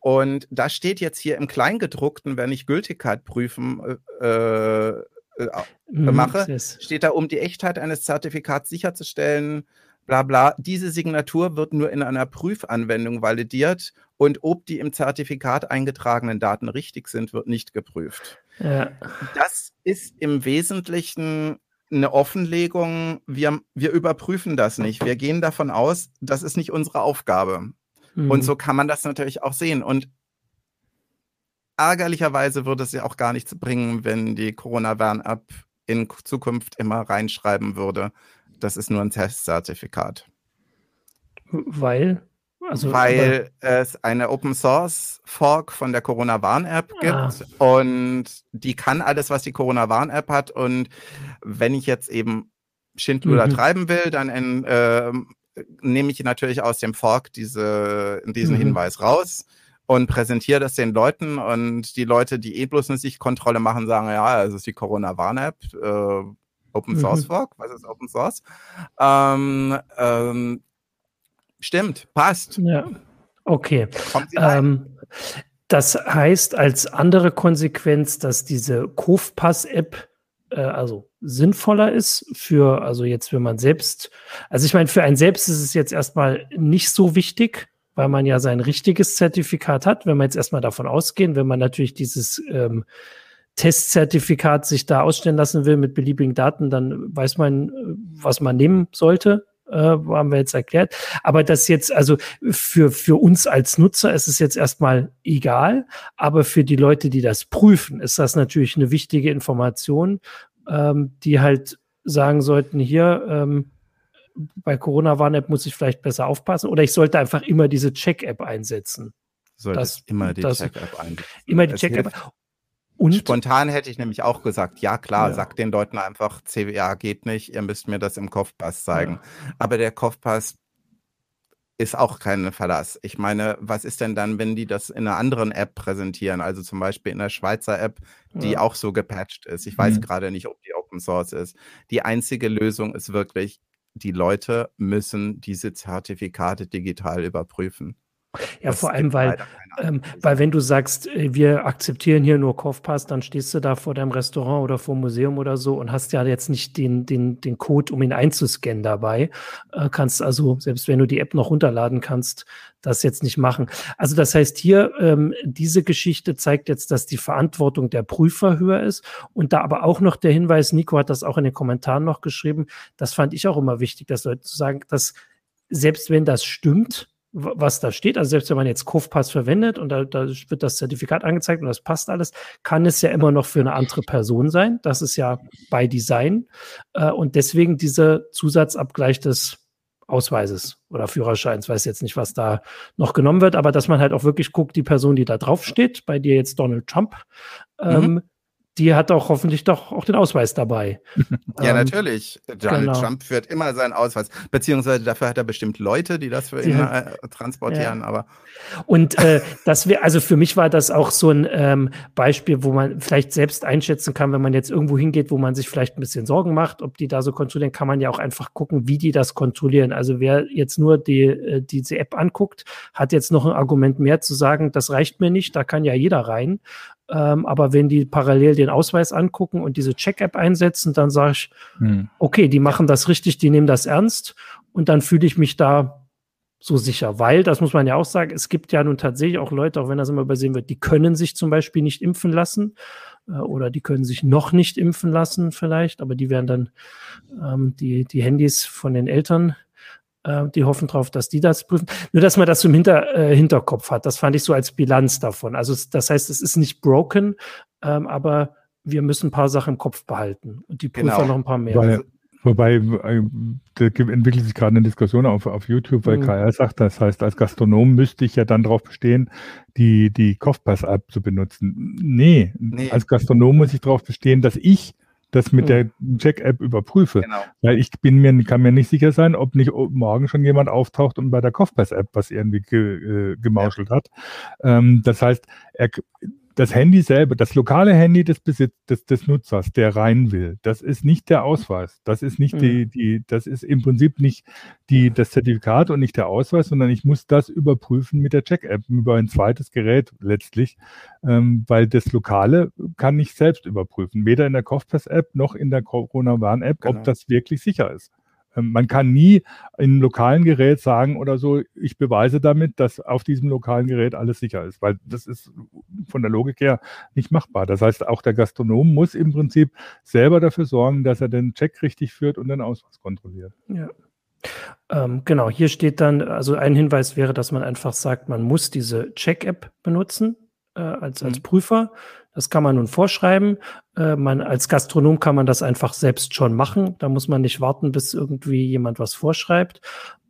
und da steht jetzt hier im Kleingedruckten, wenn ich Gültigkeit prüfen äh, äh, mhm, mache, steht da, um die Echtheit eines Zertifikats sicherzustellen, bla bla. Diese Signatur wird nur in einer Prüfanwendung validiert und ob die im Zertifikat eingetragenen Daten richtig sind, wird nicht geprüft. Ja. Das ist im Wesentlichen eine Offenlegung. Wir, wir überprüfen das nicht. Wir gehen davon aus, das ist nicht unsere Aufgabe. Mhm. Und so kann man das natürlich auch sehen. Und ärgerlicherweise würde es ja auch gar nichts bringen, wenn die Corona-Warn-App in Zukunft immer reinschreiben würde, das ist nur ein Testzertifikat. Weil? Also, Weil es eine Open Source Fork von der Corona Warn App gibt ah. und die kann alles, was die Corona Warn App hat. Und wenn ich jetzt eben Schindluder mhm. treiben will, dann in, äh, nehme ich natürlich aus dem Fork diese, diesen mhm. Hinweis raus und präsentiere das den Leuten. Und die Leute, die eh bloß eine Sichtkontrolle machen, sagen, ja, es ist die Corona Warn App. Äh, Open Source mhm. Fork, was ist Open Source? Ähm, ähm, stimmt, passt. Ja, okay. Ähm, das heißt als andere Konsequenz, dass diese Kofpass-App äh, also sinnvoller ist für, also jetzt, wenn man selbst, also ich meine, für einen selbst ist es jetzt erstmal nicht so wichtig, weil man ja sein richtiges Zertifikat hat, wenn wir jetzt erstmal davon ausgehen, wenn man natürlich dieses ähm, Testzertifikat sich da ausstellen lassen will mit beliebigen Daten, dann weiß man, was man nehmen sollte. Äh, haben wir jetzt erklärt. Aber das jetzt, also für, für uns als Nutzer ist es jetzt erstmal egal. Aber für die Leute, die das prüfen, ist das natürlich eine wichtige Information, ähm, die halt sagen sollten, hier, ähm, bei Corona-Warn-App muss ich vielleicht besser aufpassen oder ich sollte einfach immer diese Check-App einsetzen. Sollte das, immer die Check-App einsetzen. Immer die Check-App. Und? Spontan hätte ich nämlich auch gesagt, ja klar, ja. sagt den Leuten einfach, CWA geht nicht, ihr müsst mir das im Kopfpass zeigen. Ja. Aber der Kopfpass ist auch kein Verlass. Ich meine, was ist denn dann, wenn die das in einer anderen App präsentieren, also zum Beispiel in der Schweizer App, die ja. auch so gepatcht ist? Ich weiß mhm. gerade nicht, ob die Open Source ist. Die einzige Lösung ist wirklich, die Leute müssen diese Zertifikate digital überprüfen. Ja, das vor allem, weil, ähm, weil wenn du sagst, äh, wir akzeptieren hier nur Kopfpass, dann stehst du da vor deinem Restaurant oder vor dem Museum oder so und hast ja jetzt nicht den, den, den Code, um ihn einzuscannen dabei. Äh, kannst also, selbst wenn du die App noch runterladen kannst, das jetzt nicht machen. Also das heißt hier, ähm, diese Geschichte zeigt jetzt, dass die Verantwortung der Prüfer höher ist und da aber auch noch der Hinweis, Nico hat das auch in den Kommentaren noch geschrieben, das fand ich auch immer wichtig, dass Leute zu sagen, dass selbst wenn das stimmt, was da steht. Also selbst wenn man jetzt Kofpass verwendet und da, da, wird das Zertifikat angezeigt und das passt alles, kann es ja immer noch für eine andere Person sein. Das ist ja bei Design. Äh, und deswegen dieser Zusatzabgleich des Ausweises oder Führerscheins, weiß jetzt nicht, was da noch genommen wird, aber dass man halt auch wirklich guckt, die Person, die da drauf steht, bei dir jetzt Donald Trump, ähm, mhm die hat auch hoffentlich doch auch den Ausweis dabei. ja, ähm, natürlich. Donald genau. Trump führt immer seinen Ausweis. Beziehungsweise dafür hat er bestimmt Leute, die das für ihn äh, transportieren. Ja. Aber und äh, das wäre, also für mich war das auch so ein ähm, Beispiel, wo man vielleicht selbst einschätzen kann, wenn man jetzt irgendwo hingeht, wo man sich vielleicht ein bisschen Sorgen macht, ob die da so kontrollieren, kann man ja auch einfach gucken, wie die das kontrollieren. Also wer jetzt nur die, äh, diese App anguckt, hat jetzt noch ein Argument mehr zu sagen, das reicht mir nicht, da kann ja jeder rein. Ähm, aber wenn die parallel den Ausweis angucken und diese Check-App einsetzen, dann sage ich, hm. okay, die machen das richtig, die nehmen das ernst und dann fühle ich mich da so sicher, weil, das muss man ja auch sagen, es gibt ja nun tatsächlich auch Leute, auch wenn das immer übersehen wird, die können sich zum Beispiel nicht impfen lassen äh, oder die können sich noch nicht impfen lassen vielleicht, aber die werden dann ähm, die, die Handys von den Eltern äh, die hoffen darauf, dass die das prüfen. Nur, dass man das im Hinter, äh, Hinterkopf hat. Das fand ich so als Bilanz davon. Also das heißt, es ist nicht broken, ähm, aber wir müssen ein paar Sachen im Kopf behalten und die Prüfer genau. noch ein paar mehr. Weil, wobei, äh, da entwickelt sich gerade eine Diskussion auf, auf YouTube, weil mhm. KR sagt, das heißt, als Gastronom müsste ich ja dann darauf bestehen, die, die Kopfpass-App zu benutzen. Nee, nee, als Gastronom muss ich darauf bestehen, dass ich das mit der Check-App überprüfe. Genau. Weil ich bin mir, kann mir nicht sicher sein, ob nicht morgen schon jemand auftaucht und bei der Kopfpass-App was irgendwie ge, äh, gemauschelt ja. hat. Ähm, das heißt, er, das Handy selber, das lokale Handy des Besitz, des, des Nutzers, der rein will, das ist nicht der Ausweis. Das ist nicht mhm. die, die, das ist im Prinzip nicht die, das Zertifikat und nicht der Ausweis, sondern ich muss das überprüfen mit der Check-App über ein zweites Gerät letztlich, ähm, weil das Lokale kann ich selbst überprüfen, weder in der Kopfpass-App noch in der Corona-Warn-App, genau. ob das wirklich sicher ist. Ähm, man kann nie in einem lokalen Gerät sagen oder so, ich beweise damit, dass auf diesem lokalen Gerät alles sicher ist, weil das ist von der Logik her nicht machbar. Das heißt, auch der Gastronom muss im Prinzip selber dafür sorgen, dass er den Check richtig führt und den Ausweis kontrolliert. Ja. Ähm, genau, hier steht dann, also ein Hinweis wäre, dass man einfach sagt, man muss diese Check-App benutzen äh, als, als mhm. Prüfer. Das kann man nun vorschreiben. Äh, man, als Gastronom kann man das einfach selbst schon machen. Da muss man nicht warten, bis irgendwie jemand was vorschreibt.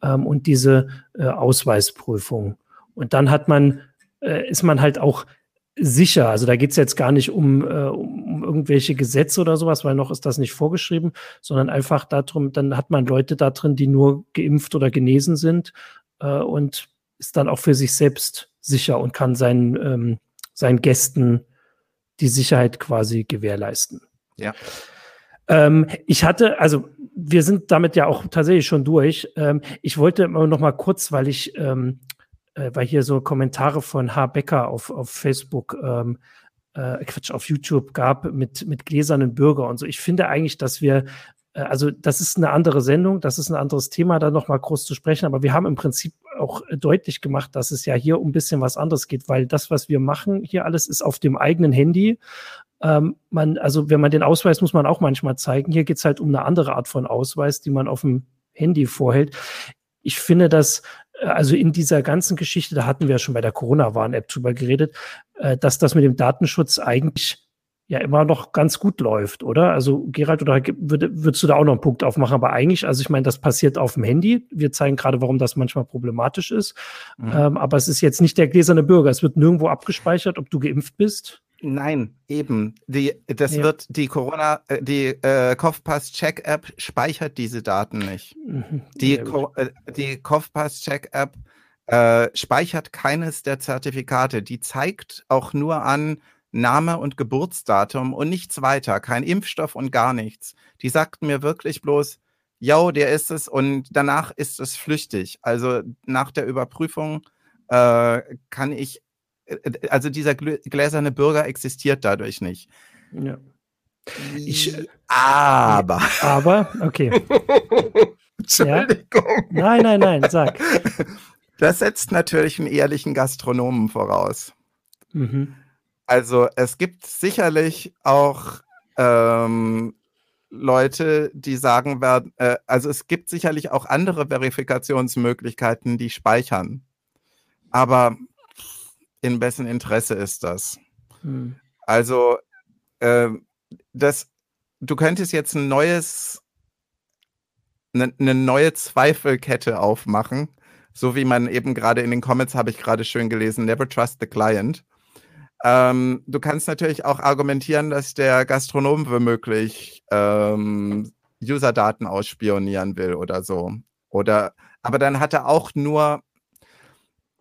Ähm, und diese äh, Ausweisprüfung. Und dann hat man, äh, ist man halt auch sicher. Also da geht es jetzt gar nicht um, äh, um irgendwelche Gesetze oder sowas, weil noch ist das nicht vorgeschrieben, sondern einfach darum, dann hat man Leute da drin, die nur geimpft oder genesen sind äh, und ist dann auch für sich selbst sicher und kann seinen, ähm, seinen Gästen die Sicherheit quasi gewährleisten. Ja. Ähm, ich hatte, also wir sind damit ja auch tatsächlich schon durch. Ähm, ich wollte noch mal kurz, weil ich, ähm, äh, weil hier so Kommentare von H. Becker auf, auf Facebook, ähm, äh, Quatsch, auf YouTube gab mit, mit gläsernen Bürger und so. Ich finde eigentlich, dass wir äh, also das ist eine andere Sendung, das ist ein anderes Thema, da noch mal groß zu sprechen. Aber wir haben im Prinzip auch deutlich gemacht, dass es ja hier um ein bisschen was anderes geht, weil das, was wir machen, hier alles ist auf dem eigenen Handy. Ähm, man, also wenn man den Ausweis muss man auch manchmal zeigen. Hier geht es halt um eine andere Art von Ausweis, die man auf dem Handy vorhält. Ich finde das, äh, also in dieser ganzen Geschichte, da hatten wir ja schon bei der Corona-Warn-App drüber geredet, äh, dass das mit dem Datenschutz eigentlich ja immer noch ganz gut läuft, oder? Also Gerald, oder würd, würdest du da auch noch einen Punkt aufmachen? Aber eigentlich, also ich meine, das passiert auf dem Handy. Wir zeigen gerade, warum das manchmal problematisch ist. Mhm. Ähm, aber es ist jetzt nicht der gläserne Bürger. Es wird nirgendwo abgespeichert, ob du geimpft bist. Nein, eben. Die, das ja. wird die Corona, äh, die äh, Kopfpass-Check-App speichert diese Daten nicht. Mhm. Die, Ko äh, die Kopfpass-Check-App äh, speichert keines der Zertifikate. Die zeigt auch nur an, Name und Geburtsdatum und nichts weiter, kein Impfstoff und gar nichts. Die sagten mir wirklich bloß, ja, der ist es und danach ist es flüchtig. Also nach der Überprüfung äh, kann ich, äh, also dieser gläserne Bürger existiert dadurch nicht. Ja. Ich, aber. Aber, okay. Entschuldigung. Ja? Nein, nein, nein, sag. Das setzt natürlich einen ehrlichen Gastronomen voraus. Mhm. Also es gibt sicherlich auch ähm, Leute, die sagen werden, äh, also es gibt sicherlich auch andere Verifikationsmöglichkeiten, die speichern. aber in wessen Interesse ist das? Hm. Also, äh, das, du könntest jetzt ein neues, eine, eine neue Zweifelkette aufmachen, so wie man eben gerade in den Comments habe ich gerade schön gelesen, never trust the client. Ähm, du kannst natürlich auch argumentieren, dass der Gastronom womöglich ähm, User-Daten ausspionieren will oder so. Oder, aber dann hat er auch nur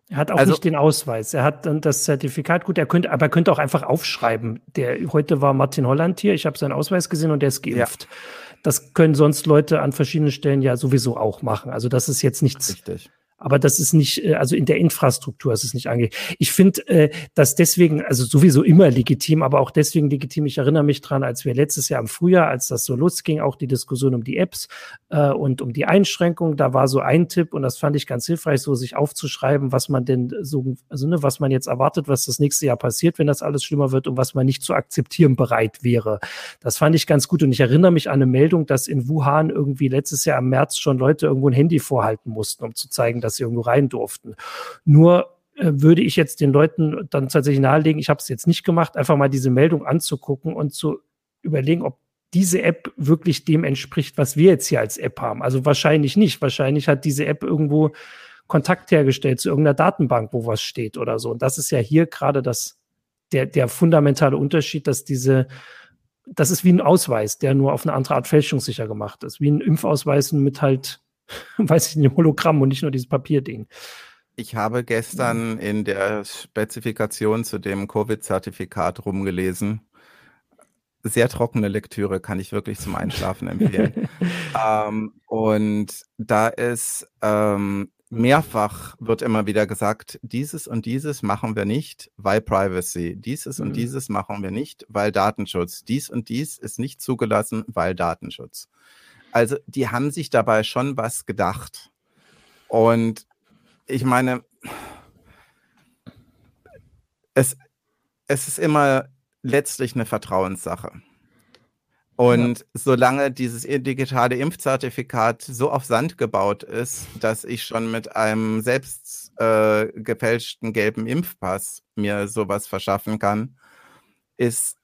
er hat auch also, nicht den Ausweis. Er hat dann das Zertifikat. Gut, er könnte, aber er könnte auch einfach aufschreiben. Der heute war Martin Holland hier. Ich habe seinen Ausweis gesehen und der ist geimpft. Ja. Das können sonst Leute an verschiedenen Stellen ja sowieso auch machen. Also das ist jetzt nichts. Richtig. Aber das ist nicht, äh, also in der Infrastruktur ist es nicht ange. Ich finde äh, das deswegen, also sowieso immer legitim, aber auch deswegen legitim. Ich erinnere mich dran, als wir letztes Jahr im Frühjahr, als das so losging, auch die Diskussion um die Apps äh, und um die Einschränkung, da war so ein Tipp und das fand ich ganz hilfreich, so sich aufzuschreiben, was man denn so, also ne, was man jetzt erwartet, was das nächste Jahr passiert, wenn das alles schlimmer wird und was man nicht zu akzeptieren bereit wäre. Das fand ich ganz gut und ich erinnere mich an eine Meldung, dass in Wuhan irgendwie letztes Jahr im März schon Leute irgendwo ein Handy vorhalten mussten, um zu zeigen, dass sie irgendwo rein durften. Nur äh, würde ich jetzt den Leuten dann tatsächlich nahelegen, ich habe es jetzt nicht gemacht, einfach mal diese Meldung anzugucken und zu überlegen, ob diese App wirklich dem entspricht, was wir jetzt hier als App haben. Also wahrscheinlich nicht. Wahrscheinlich hat diese App irgendwo Kontakt hergestellt zu irgendeiner Datenbank, wo was steht oder so. Und das ist ja hier gerade das, der, der fundamentale Unterschied, dass diese, das ist wie ein Ausweis, der nur auf eine andere Art fälschungssicher gemacht ist. Wie ein Impfausweis mit halt weiß ich nicht, Hologramm und nicht nur dieses Papierding. Ich habe gestern in der Spezifikation zu dem Covid-Zertifikat rumgelesen. Sehr trockene Lektüre kann ich wirklich zum Einschlafen empfehlen. ähm, und da ist ähm, mehrfach wird immer wieder gesagt, dieses und dieses machen wir nicht, weil Privacy. Dieses mhm. und dieses machen wir nicht, weil Datenschutz. Dies und dies ist nicht zugelassen, weil Datenschutz. Also die haben sich dabei schon was gedacht. Und ich meine, es, es ist immer letztlich eine Vertrauenssache. Und ja. solange dieses digitale Impfzertifikat so auf Sand gebaut ist, dass ich schon mit einem selbst äh, gefälschten gelben Impfpass mir sowas verschaffen kann, ist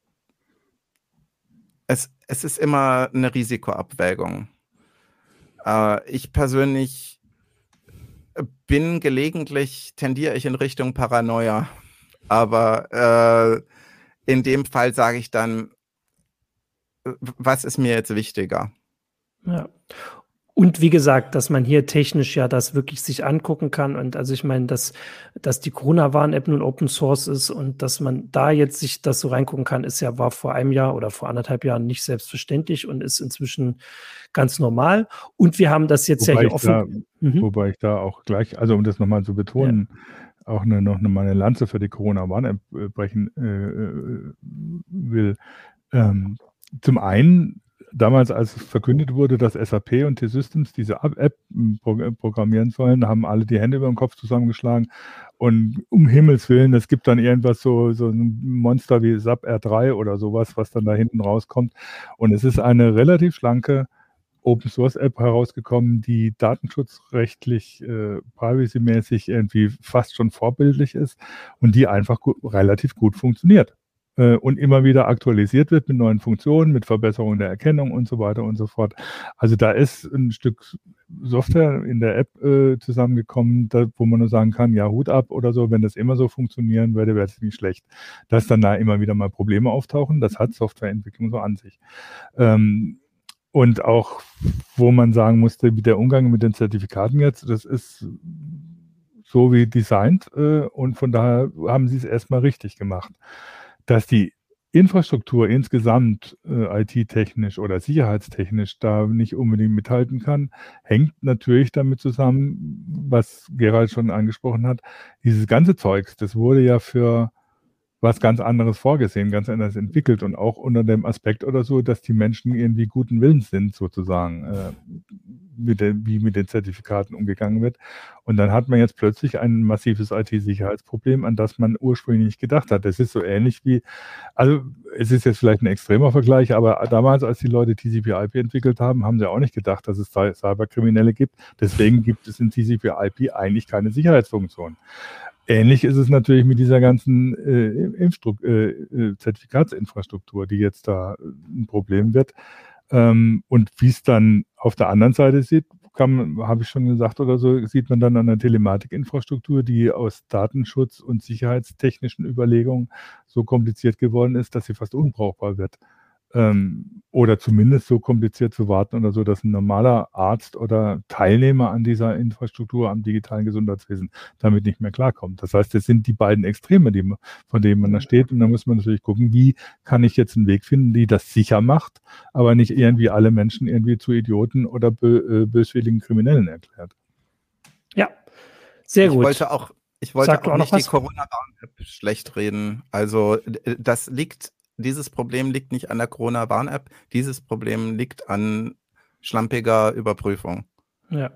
es, es ist immer eine Risikoabwägung. Äh, ich persönlich bin gelegentlich, tendiere ich in Richtung Paranoia. Aber äh, in dem Fall sage ich dann, was ist mir jetzt wichtiger? Ja. Und wie gesagt, dass man hier technisch ja das wirklich sich angucken kann. Und also ich meine, dass, dass die Corona-Warn-App nun Open Source ist und dass man da jetzt sich das so reingucken kann, ist ja, war vor einem Jahr oder vor anderthalb Jahren nicht selbstverständlich und ist inzwischen ganz normal. Und wir haben das jetzt wobei ja hier offen. Da, mhm. Wobei ich da auch gleich, also um das nochmal zu betonen, ja. auch eine, noch eine, mal eine Lanze für die Corona-Warn-App äh, brechen äh, äh, will. Ähm, zum einen damals, als verkündet wurde, dass SAP und T-Systems diese App hm, programmieren sollen, haben alle die Hände über den Kopf zusammengeschlagen. Und um Himmels Willen, es gibt dann irgendwas so, so ein Monster wie SAP R3 oder sowas, was dann da hinten rauskommt. Und es ist eine relativ schlanke Open Source App herausgekommen, die datenschutzrechtlich, äh, privacy-mäßig irgendwie fast schon vorbildlich ist und die einfach gut, relativ gut funktioniert äh, und immer wieder aktualisiert wird mit neuen Funktionen, mit Verbesserungen der Erkennung und so weiter und so fort. Also da ist ein Stück Software in der App äh, zusammengekommen, da, wo man nur sagen kann, ja, Hut ab oder so, wenn das immer so funktionieren würde, wäre es nicht schlecht. Dass dann da immer wieder mal Probleme auftauchen, das hat Softwareentwicklung so an sich. Ähm, und auch, wo man sagen musste, wie der Umgang mit den Zertifikaten jetzt, das ist so wie designt äh, und von daher haben sie es erstmal richtig gemacht dass die Infrastruktur insgesamt äh, IT-technisch oder sicherheitstechnisch da nicht unbedingt mithalten kann, hängt natürlich damit zusammen, was Gerald schon angesprochen hat. Dieses ganze Zeugs, das wurde ja für was ganz anderes vorgesehen, ganz anders entwickelt und auch unter dem Aspekt oder so, dass die Menschen irgendwie guten Willens sind, sozusagen, äh, mit der, wie mit den Zertifikaten umgegangen wird. Und dann hat man jetzt plötzlich ein massives IT-Sicherheitsproblem, an das man ursprünglich nicht gedacht hat. Das ist so ähnlich wie, also es ist jetzt vielleicht ein extremer Vergleich, aber damals, als die Leute TCP/IP entwickelt haben, haben sie auch nicht gedacht, dass es Cyberkriminelle gibt. Deswegen gibt es in TCP/IP eigentlich keine Sicherheitsfunktion. Ähnlich ist es natürlich mit dieser ganzen äh, Impfstru äh, äh, Zertifikatsinfrastruktur, die jetzt da ein Problem wird. Ähm, und wie es dann auf der anderen Seite sieht, habe ich schon gesagt oder so, sieht man dann an der Telematikinfrastruktur, die aus Datenschutz und sicherheitstechnischen Überlegungen so kompliziert geworden ist, dass sie fast unbrauchbar wird ähm, oder zumindest so kompliziert zu warten oder so, dass ein normaler Arzt oder Teilnehmer an dieser Infrastruktur am digitalen Gesundheitswesen damit nicht mehr klarkommt. Das heißt, es sind die beiden Extreme, die, von denen man da steht. Und da muss man natürlich gucken, wie kann ich jetzt einen Weg finden, die das sicher macht, aber nicht irgendwie alle Menschen irgendwie zu Idioten oder bö äh, böswilligen Kriminellen erklärt. Ja, sehr gut. Ich wollte auch, ich wollte auch, auch nicht die Corona-App schlecht reden. Also das liegt dieses Problem liegt nicht an der Corona-Warn-App, dieses Problem liegt an schlampiger Überprüfung. Ja,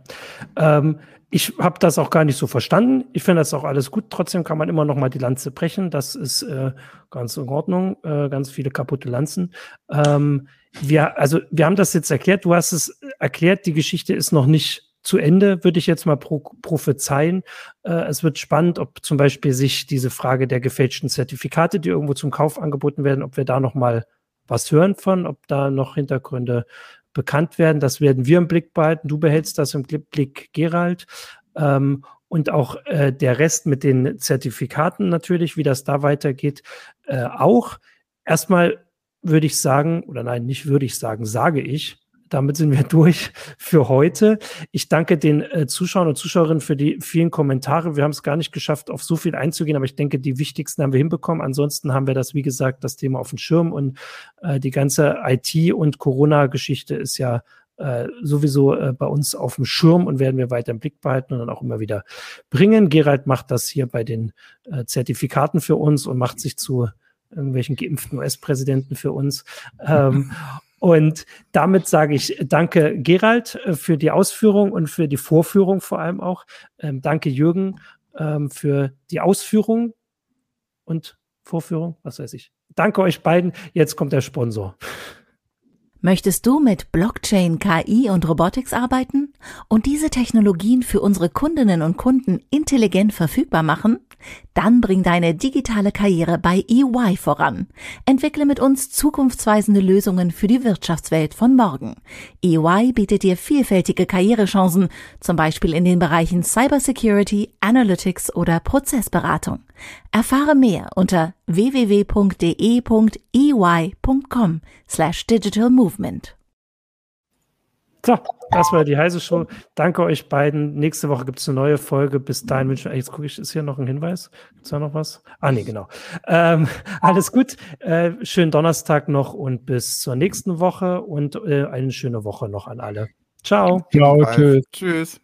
ähm, ich habe das auch gar nicht so verstanden. Ich finde das auch alles gut. Trotzdem kann man immer noch mal die Lanze brechen. Das ist äh, ganz in Ordnung. Äh, ganz viele kaputte Lanzen. Ähm, wir, also wir haben das jetzt erklärt. Du hast es erklärt. Die Geschichte ist noch nicht zu Ende, würde ich jetzt mal pro prophezeien. Äh, es wird spannend, ob zum Beispiel sich diese Frage der gefälschten Zertifikate, die irgendwo zum Kauf angeboten werden, ob wir da noch mal was hören von, ob da noch Hintergründe bekannt werden. Das werden wir im Blick behalten. Du behältst das im Blick, Gerald. Ähm, und auch äh, der Rest mit den Zertifikaten natürlich, wie das da weitergeht, äh, auch. Erstmal würde ich sagen, oder nein, nicht würde ich sagen, sage ich, damit sind wir durch für heute. Ich danke den äh, Zuschauern und Zuschauerinnen für die vielen Kommentare. Wir haben es gar nicht geschafft, auf so viel einzugehen, aber ich denke, die wichtigsten haben wir hinbekommen. Ansonsten haben wir das, wie gesagt, das Thema auf dem Schirm und äh, die ganze IT- und Corona-Geschichte ist ja äh, sowieso äh, bei uns auf dem Schirm und werden wir weiter im Blick behalten und dann auch immer wieder bringen. Gerald macht das hier bei den äh, Zertifikaten für uns und macht sich zu irgendwelchen geimpften US-Präsidenten für uns. Ähm, Und damit sage ich danke Gerald äh, für die Ausführung und für die Vorführung vor allem auch. Ähm, danke Jürgen ähm, für die Ausführung und Vorführung, was weiß ich. Danke euch beiden. Jetzt kommt der Sponsor. Möchtest du mit Blockchain, KI und Robotics arbeiten und diese Technologien für unsere Kundinnen und Kunden intelligent verfügbar machen? Dann bring deine digitale Karriere bei EY voran. Entwickle mit uns zukunftsweisende Lösungen für die Wirtschaftswelt von morgen. EY bietet dir vielfältige Karrierechancen, zum Beispiel in den Bereichen Cybersecurity, Analytics oder Prozessberatung. Erfahre mehr unter www.de.ey.com slash digital movement. So, das war die heiße Show. Danke euch beiden. Nächste Woche gibt es eine neue Folge. Bis dahin wünsche ich, jetzt gucke ich, ist hier noch ein Hinweis? Gibt es da noch was? Ah, nee, genau. Ähm, alles gut. Äh, schönen Donnerstag noch und bis zur nächsten Woche und äh, eine schöne Woche noch an alle. Ciao. Ciao, tschüss. Tschüss.